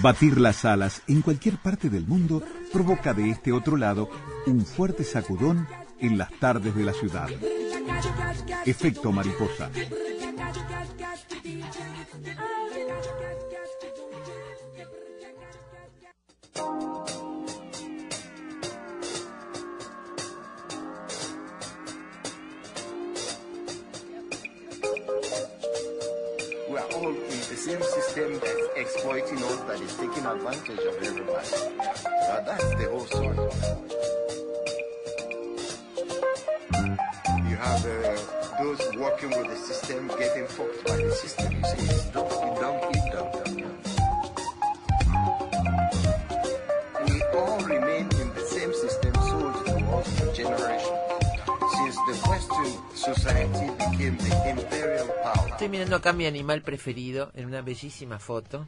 Batir las alas en cualquier parte del mundo provoca de este otro lado un fuerte sacudón en las tardes de la ciudad. Efecto mariposa. We are all in the same system that's exploiting us, that is taking advantage of everybody. That's the whole story. You have uh, those working with the system getting fucked by the system. You see, it's dump, it dump, Estoy mirando acá mi animal preferido en una bellísima foto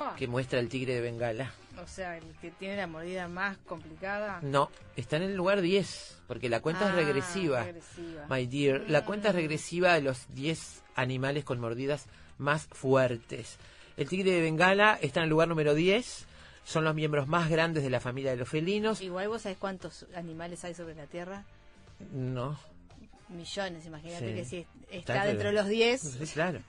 Ah, que muestra el tigre de Bengala. O sea, el que tiene la mordida más complicada. No, está en el lugar 10, porque la cuenta es Ah, regresiva. regresiva. My dear, la cuenta es regresiva de los 10 animales con mordidas más fuertes. El tigre de Bengala está en el lugar número 10. Son los miembros más grandes de la familia de los felinos. Igual vos sabés cuántos animales hay sobre la Tierra. No. Millones, imagínate Sí. que si Está dentro de los 10. Sí, claro.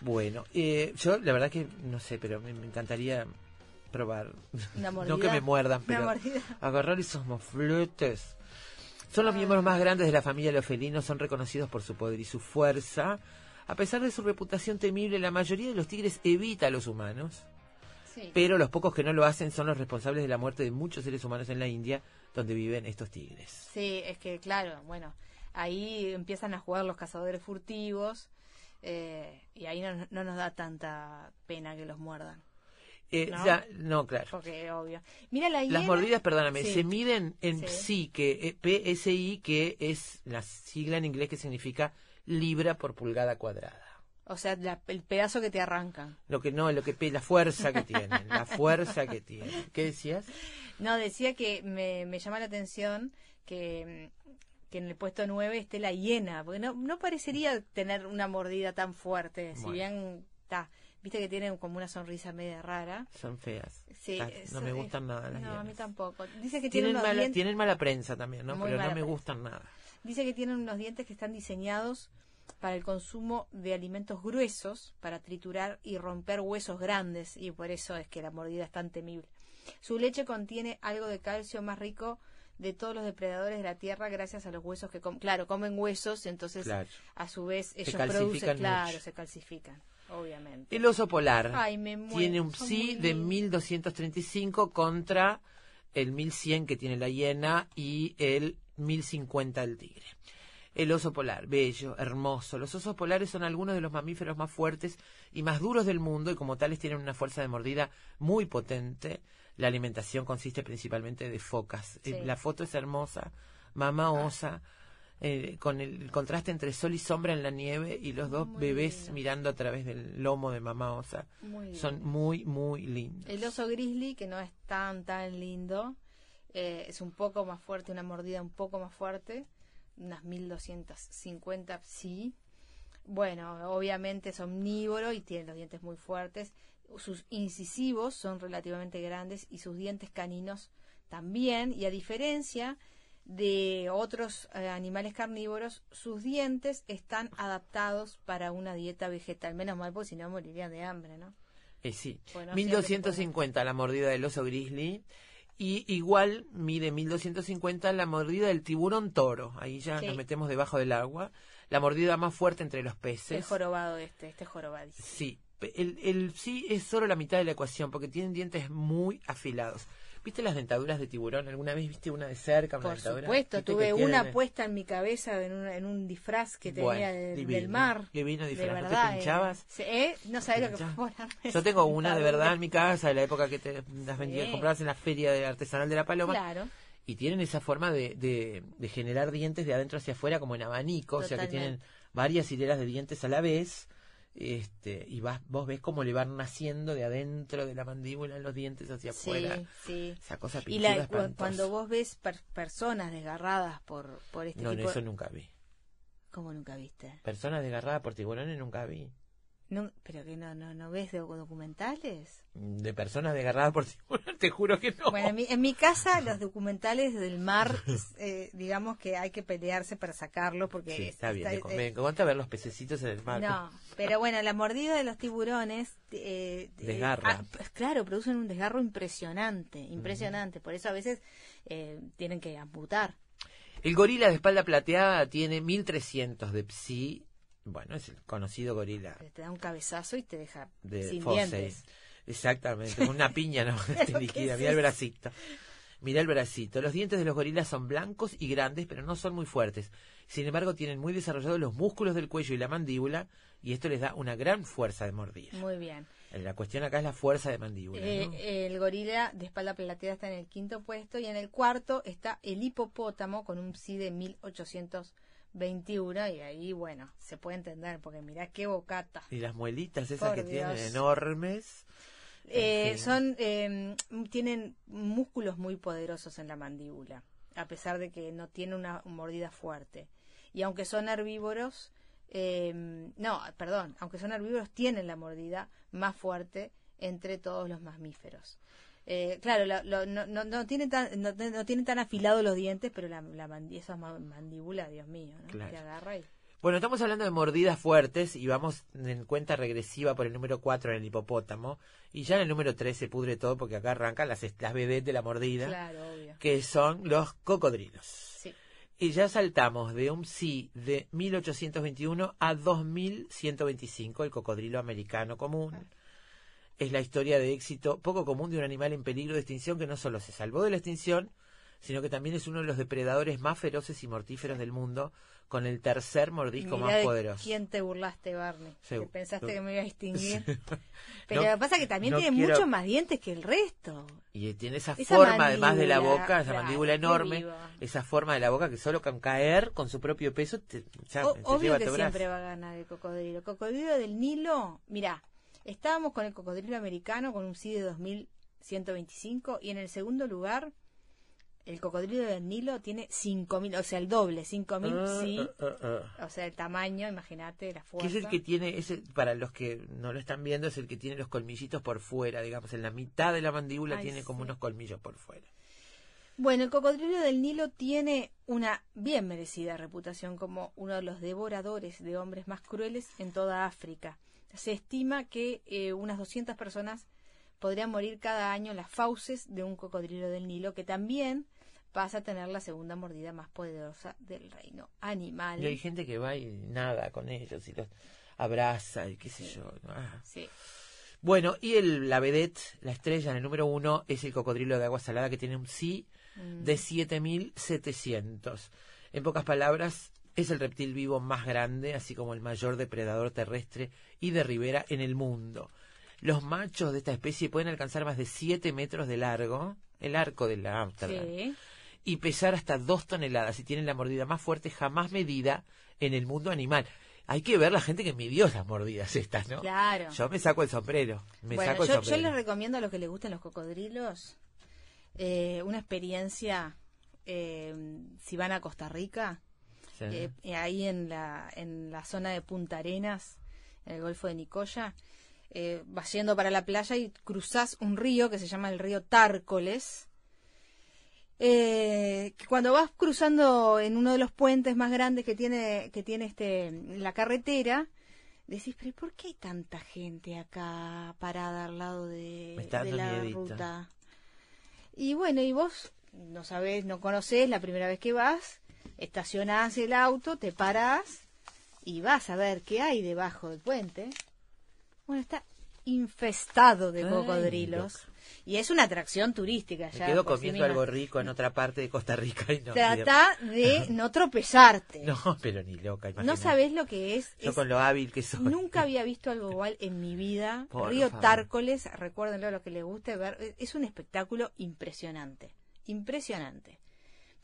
bueno, eh, yo la verdad que no sé, pero me, me encantaría probar. Una no que me muerdan, pero agarrar esos mofletes. Son los miembros más grandes de la familia de los felinos, son reconocidos por su poder y su fuerza. A pesar de su reputación temible, la mayoría de los tigres evita a los humanos, Sí. pero los pocos que no lo hacen son los responsables de la muerte de muchos seres humanos en la India, donde viven estos tigres. Sí, es que claro, bueno, ahí empiezan a jugar los cazadores furtivos eh, y ahí no, no nos da tanta pena que los muerdan. Eh, ¿No? ya, no, claro. Porque obvio. Mira la Las mordidas, perdóname, Sí. se miden en Sí. PSI, que, eh, PSI, que es la sigla en inglés que significa libra por pulgada cuadrada. O sea, la- el pedazo que te arrancan. Lo que no, lo que la fuerza que tienen, la fuerza que tienen. ¿Qué decías? No, decía que me, me llama la atención que, mm, que en el puesto 9 esté la hiena, porque no, no parecería tener una mordida tan fuerte, si bien está, viste que tienen como una sonrisa media rara. Son feas. Sí, Ah, no me gustan nada las No, a mí tampoco. Dice que tienen Tienen mala, dientes, tienen mala prensa también, ¿no? Muy Pero no me prensa. gustan nada. dice que tienen unos dientes que están diseñados para el consumo de alimentos gruesos, para triturar y romper huesos grandes, y por eso es que la mordida es tan temible. Su leche contiene algo de calcio más rico de todos los depredadores de la tierra gracias a los huesos que comen. Claro, comen huesos, entonces Claro. a su vez ellos producen, claro, mucho. se calcifican, obviamente. El oso polar Ay, me muero, tiene un PSI de lindos. 1235 contra el 1100 que tiene la hiena y el 1050 del tigre. El oso polar, bello, hermoso. Los osos polares son algunos de los mamíferos más fuertes y más duros del mundo y como tales tienen una fuerza de mordida muy potente. La alimentación consiste principalmente de focas. Sí. Eh, La foto es hermosa, mamá osa, eh, con el contraste entre sol y sombra en la nieve y los dos Muy bebés lindo. mirando a través del lomo de mamá osa. Muy. Son muy, muy lindos. El oso grizzly, que no es tan, tan lindo, eh, es un poco más fuerte, una mordida un poco más fuerte, unas 1250 sí. Bueno, obviamente es omnívoro y tiene los dientes muy fuertes. Sus incisivos son relativamente grandes y sus dientes caninos también. Y a diferencia de otros eh, animales carnívoros, sus dientes están adaptados para una dieta vegetal. Menos mal, porque si no morirían de hambre, ¿no? Eh, sí. Bueno, 1250 la mordida del oso grizzly. Y igual mide 1250 la mordida del tiburón toro. Ahí ya Sí. nos metemos debajo del agua. La mordida más fuerte entre los El peces. jorobado este, este jorobadísimo. Sí. El, el sí es solo la mitad de la ecuación porque tienen dientes muy afilados. ¿Viste las dentaduras de tiburón? ¿Alguna vez viste una de cerca? Una Por dentadura? supuesto, ¿Viste tuve una puesta en mi cabeza en un, en un disfraz que tenía Bueno, de- divino. del mar. Divino de disfraz. ¿No te verdad. eh. pinchabas? Sí, ¿eh? No sabés lo que fue Yo tengo una de verdad en mi casa, de la época que te las vendías, Sí. comprabas en la feria de artesanal de la Paloma. Claro. Y tienen esa forma de, de, de generar dientes de adentro hacia afuera como en abanico, o sea que tienen varias hileras de dientes a la vez. Este, y vas, vos ves cómo le van naciendo de adentro de la mandíbula los dientes hacia Sí, afuera. sí. Esa cosa Y la, cuando vos ves per- personas desgarradas por, por este No, no, eso nunca vi. ¿Cómo nunca viste? Personas desgarradas por tiburones nunca vi. No, ¿Pero que no, no, no ves documentales? De personas desgarradas por tiburones, te juro que no. Bueno, en mi, en mi casa los documentales del mar, eh, digamos que hay que pelearse para sacarlo porque... Sí, está bien. está- me, eh, me encanta ver los pececitos en el mar. No, pero bueno, la mordida de los tiburones... Eh, eh, Desgarra. ah, claro, producen un desgarro impresionante, impresionante. Por eso a veces eh, tienen que amputar. El gorila de espalda plateada tiene 1300 de psi. Bueno, es el conocido gorila Te da un cabezazo y te deja de sin dientes. Exactamente, una piña no te ¿Pero qué liquida. es Mira el bracito. Mira el bracito. Los dientes de los gorilas son blancos y grandes, pero no son muy fuertes. Sin embargo, tienen muy desarrollados los músculos del cuello y la mandíbula, y esto les da una gran fuerza de mordida. Muy bien. La cuestión acá es la fuerza de mandíbula. Eh, ¿no? El gorila de espalda plateada está en el quinto puesto y en el cuarto está el hipopótamo con un psi de 21 y ahí, bueno, se puede entender, porque mirá qué bocata. Y las muelitas esas Por que tienen enormes. Eh, En fin. son eh, tienen músculos muy poderosos en la mandíbula a pesar de que no tiene una mordida fuerte y aunque son herbívoros eh, no perdón aunque son herbívoros tienen la mordida más fuerte entre todos los mamíferos Eh, claro la- lo- no, no, no tienen tan no, no tienen tan afilados los dientes pero la, la mandi- esa ma- mandíbula Dios mío ¿no? Claro. agarra y Bueno, estamos hablando de mordidas fuertes y vamos en cuenta regresiva por el número 4 en el hipopótamo. Y ya en el número 3 se pudre todo porque acá arrancan las, las vedettes de la mordida, claro obvio que son los cocodrilos. sí Y ya saltamos de un sí de 1821 a 2125, el cocodrilo americano común. Es la historia de éxito poco común de un animal en peligro de extinción que no solo se salvó de la extinción, sino que también es uno de los depredadores más feroces y mortíferos del mundo, con el tercer mordisco Mirá más de poderoso. quién te burlaste Barney Sí, pensaste que me iba a extinguir. Pero No- lo que pasa es que también no tiene quiero- muchos más dientes que el resto. Y tiene esa, Esa forma, además de la boca, esa mandíbula enorme, esa forma de la boca que solo con caer con su propio peso te, ya, O- te obvio lleva que siempre va a ganar el cocodrilo. El cocodrilo del Nilo, mira, estábamos con el cocodrilo americano con un sí de 2125 y en el segundo lugar el cocodrilo del Nilo tiene 5000, o sea, el doble, 5000 Ah, sí. ah, ah. O sea, el tamaño, imagínate, la Que fuerza. es el que tiene, ese, para los que no lo están viendo, es el que tiene los colmillitos por fuera, digamos, en la mitad de la mandíbula Ay, tiene como unos colmillos por fuera. Bueno, el cocodrilo del Nilo tiene una bien merecida reputación como uno de los devoradores de hombres más crueles en toda África. Se estima que eh, unas 200 personas podrían morir cada año en las fauces de un cocodrilo del Nilo, que también pasa a tener la segunda mordida más poderosa del reino animal. Y hay gente que va y nada con ellos y los abraza y qué sé yo. ah. Sí. Bueno, y el, la vedette, la estrella en el número uno, es el cocodrilo de agua salada que tiene un sí Mm. de 7700. En pocas palabras, es el reptil vivo más grande, así como el mayor depredador terrestre y de ribera en el mundo. Los machos de esta especie pueden alcanzar más de 7 metros de largo, el arco de la Amsterdam, Sí. y pesar hasta 2 toneladas y tienen la mordida más fuerte jamás medida en el mundo animal. Hay que ver la gente que midió las mordidas estas, ¿no? Claro. Yo me saco el sombrero. Me bueno, saco el yo, yo sombrero. les recomiendo a los que les gusten los cocodrilos eh, una experiencia eh, si van a Costa Rica, Sí. eh, eh, ahí en la, en la zona de Punta Arenas, en el Golfo de Nicoya, eh, vas yendo para la playa y cruzás un río que se llama el río Tárcoles. Eh, que cuando vas cruzando en uno de los puentes más grandes que tiene que tiene este la carretera decís pero ¿y ¿por qué hay tanta gente acá parada al lado de, la miedito. ruta y bueno y vos no sabés no conocés la primera vez que vas estacionás el auto te parás y vas a ver qué hay debajo del puente bueno está infestado de Ay, cocodrilos loca. y es una atracción turística Me ya quedo sí comiendo algo rico en otra parte de Costa Rica y no. Trata de no tropezarte. No, pero ni loca, No sabés lo que es. Yo es- con lo hábil que soy. Nunca había visto algo igual en mi vida. Por Río favor. Tárcoles, recuérdenlo a los que les guste ver. Es un espectáculo impresionante. Impresionante.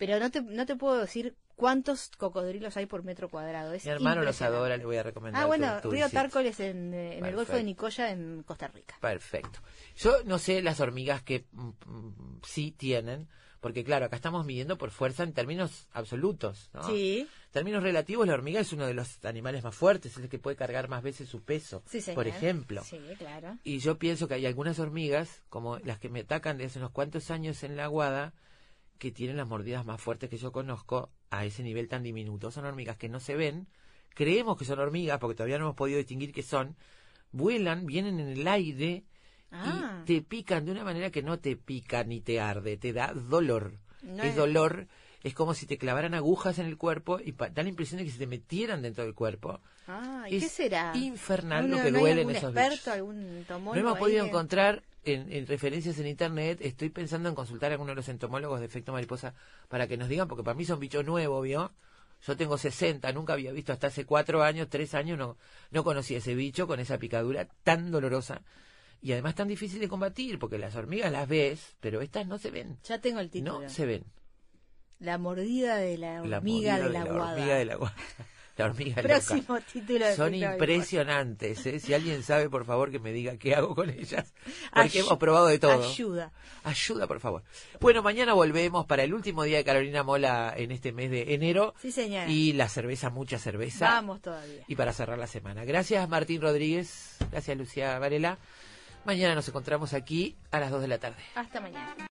Pero no te, no te puedo decir cuántos cocodrilos hay por metro cuadrado. Es Mi hermano los adora, le voy a recomendar. Ah, bueno, tu- tu Río visita. Tárcoles en, eh, en el Golfo de. Nicoya, en Costa Rica. Perfecto. Yo no sé las hormigas que mm, mm, sí tienen, porque claro, acá estamos midiendo por fuerza en términos absolutos, ¿no? Sí, En términos relativos, la hormiga es uno de los animales más fuertes, es el que puede cargar más veces su peso, sí, por ejemplo. Sí, claro. Y yo pienso que hay algunas hormigas, como las que me atacan desde hace unos cuantos años en la aguada, que tienen las mordidas más fuertes que yo conozco a ese nivel tan diminuto. Son hormigas que no se ven, creemos que son hormigas porque todavía no hemos podido distinguir qué son, vuelan, vienen en el aire Ah, y te pican de una manera que no te pica ni te arde, te da dolor. no es dolor, es como si te clavaran agujas en el cuerpo y da la impresión de que se te metieran dentro del cuerpo. Ah, ¿y es qué será? infernal ¿No- lo que no duelen esos experto, bichos. algún No hemos podido encontrar en, en referencias en internet. Estoy pensando en consultar a alguno de los entomólogos de efecto mariposa para que nos digan, porque para mí son bichos nuevos, ¿vio? Yo tengo 60, nunca había visto hasta hace cuatro años, tres años, no, no conocía ese bicho con esa picadura tan dolorosa y además tan difícil de combatir, porque las hormigas las ves, pero estas no se ven. Ya tengo el título. No se ven. La mordida de la La hormiga mordida de la guada. hormiga de la guada. La hormiga loca. Próximo título de Son impresionantes. ¿eh? Si alguien sabe, por favor, que me diga qué hago con ellas. Porque hemos probado de todo. Ayuda. Ayuda, por favor. Bueno, mañana volvemos para el último día de Carolina Mola en este mes de enero. Sí, señora. Y la cerveza, mucha cerveza. Vamos todavía. Y para cerrar la semana. Gracias, Martín Rodríguez. Gracias, Lucía Varela. Mañana nos encontramos aquí a las 2 de la tarde. Hasta mañana.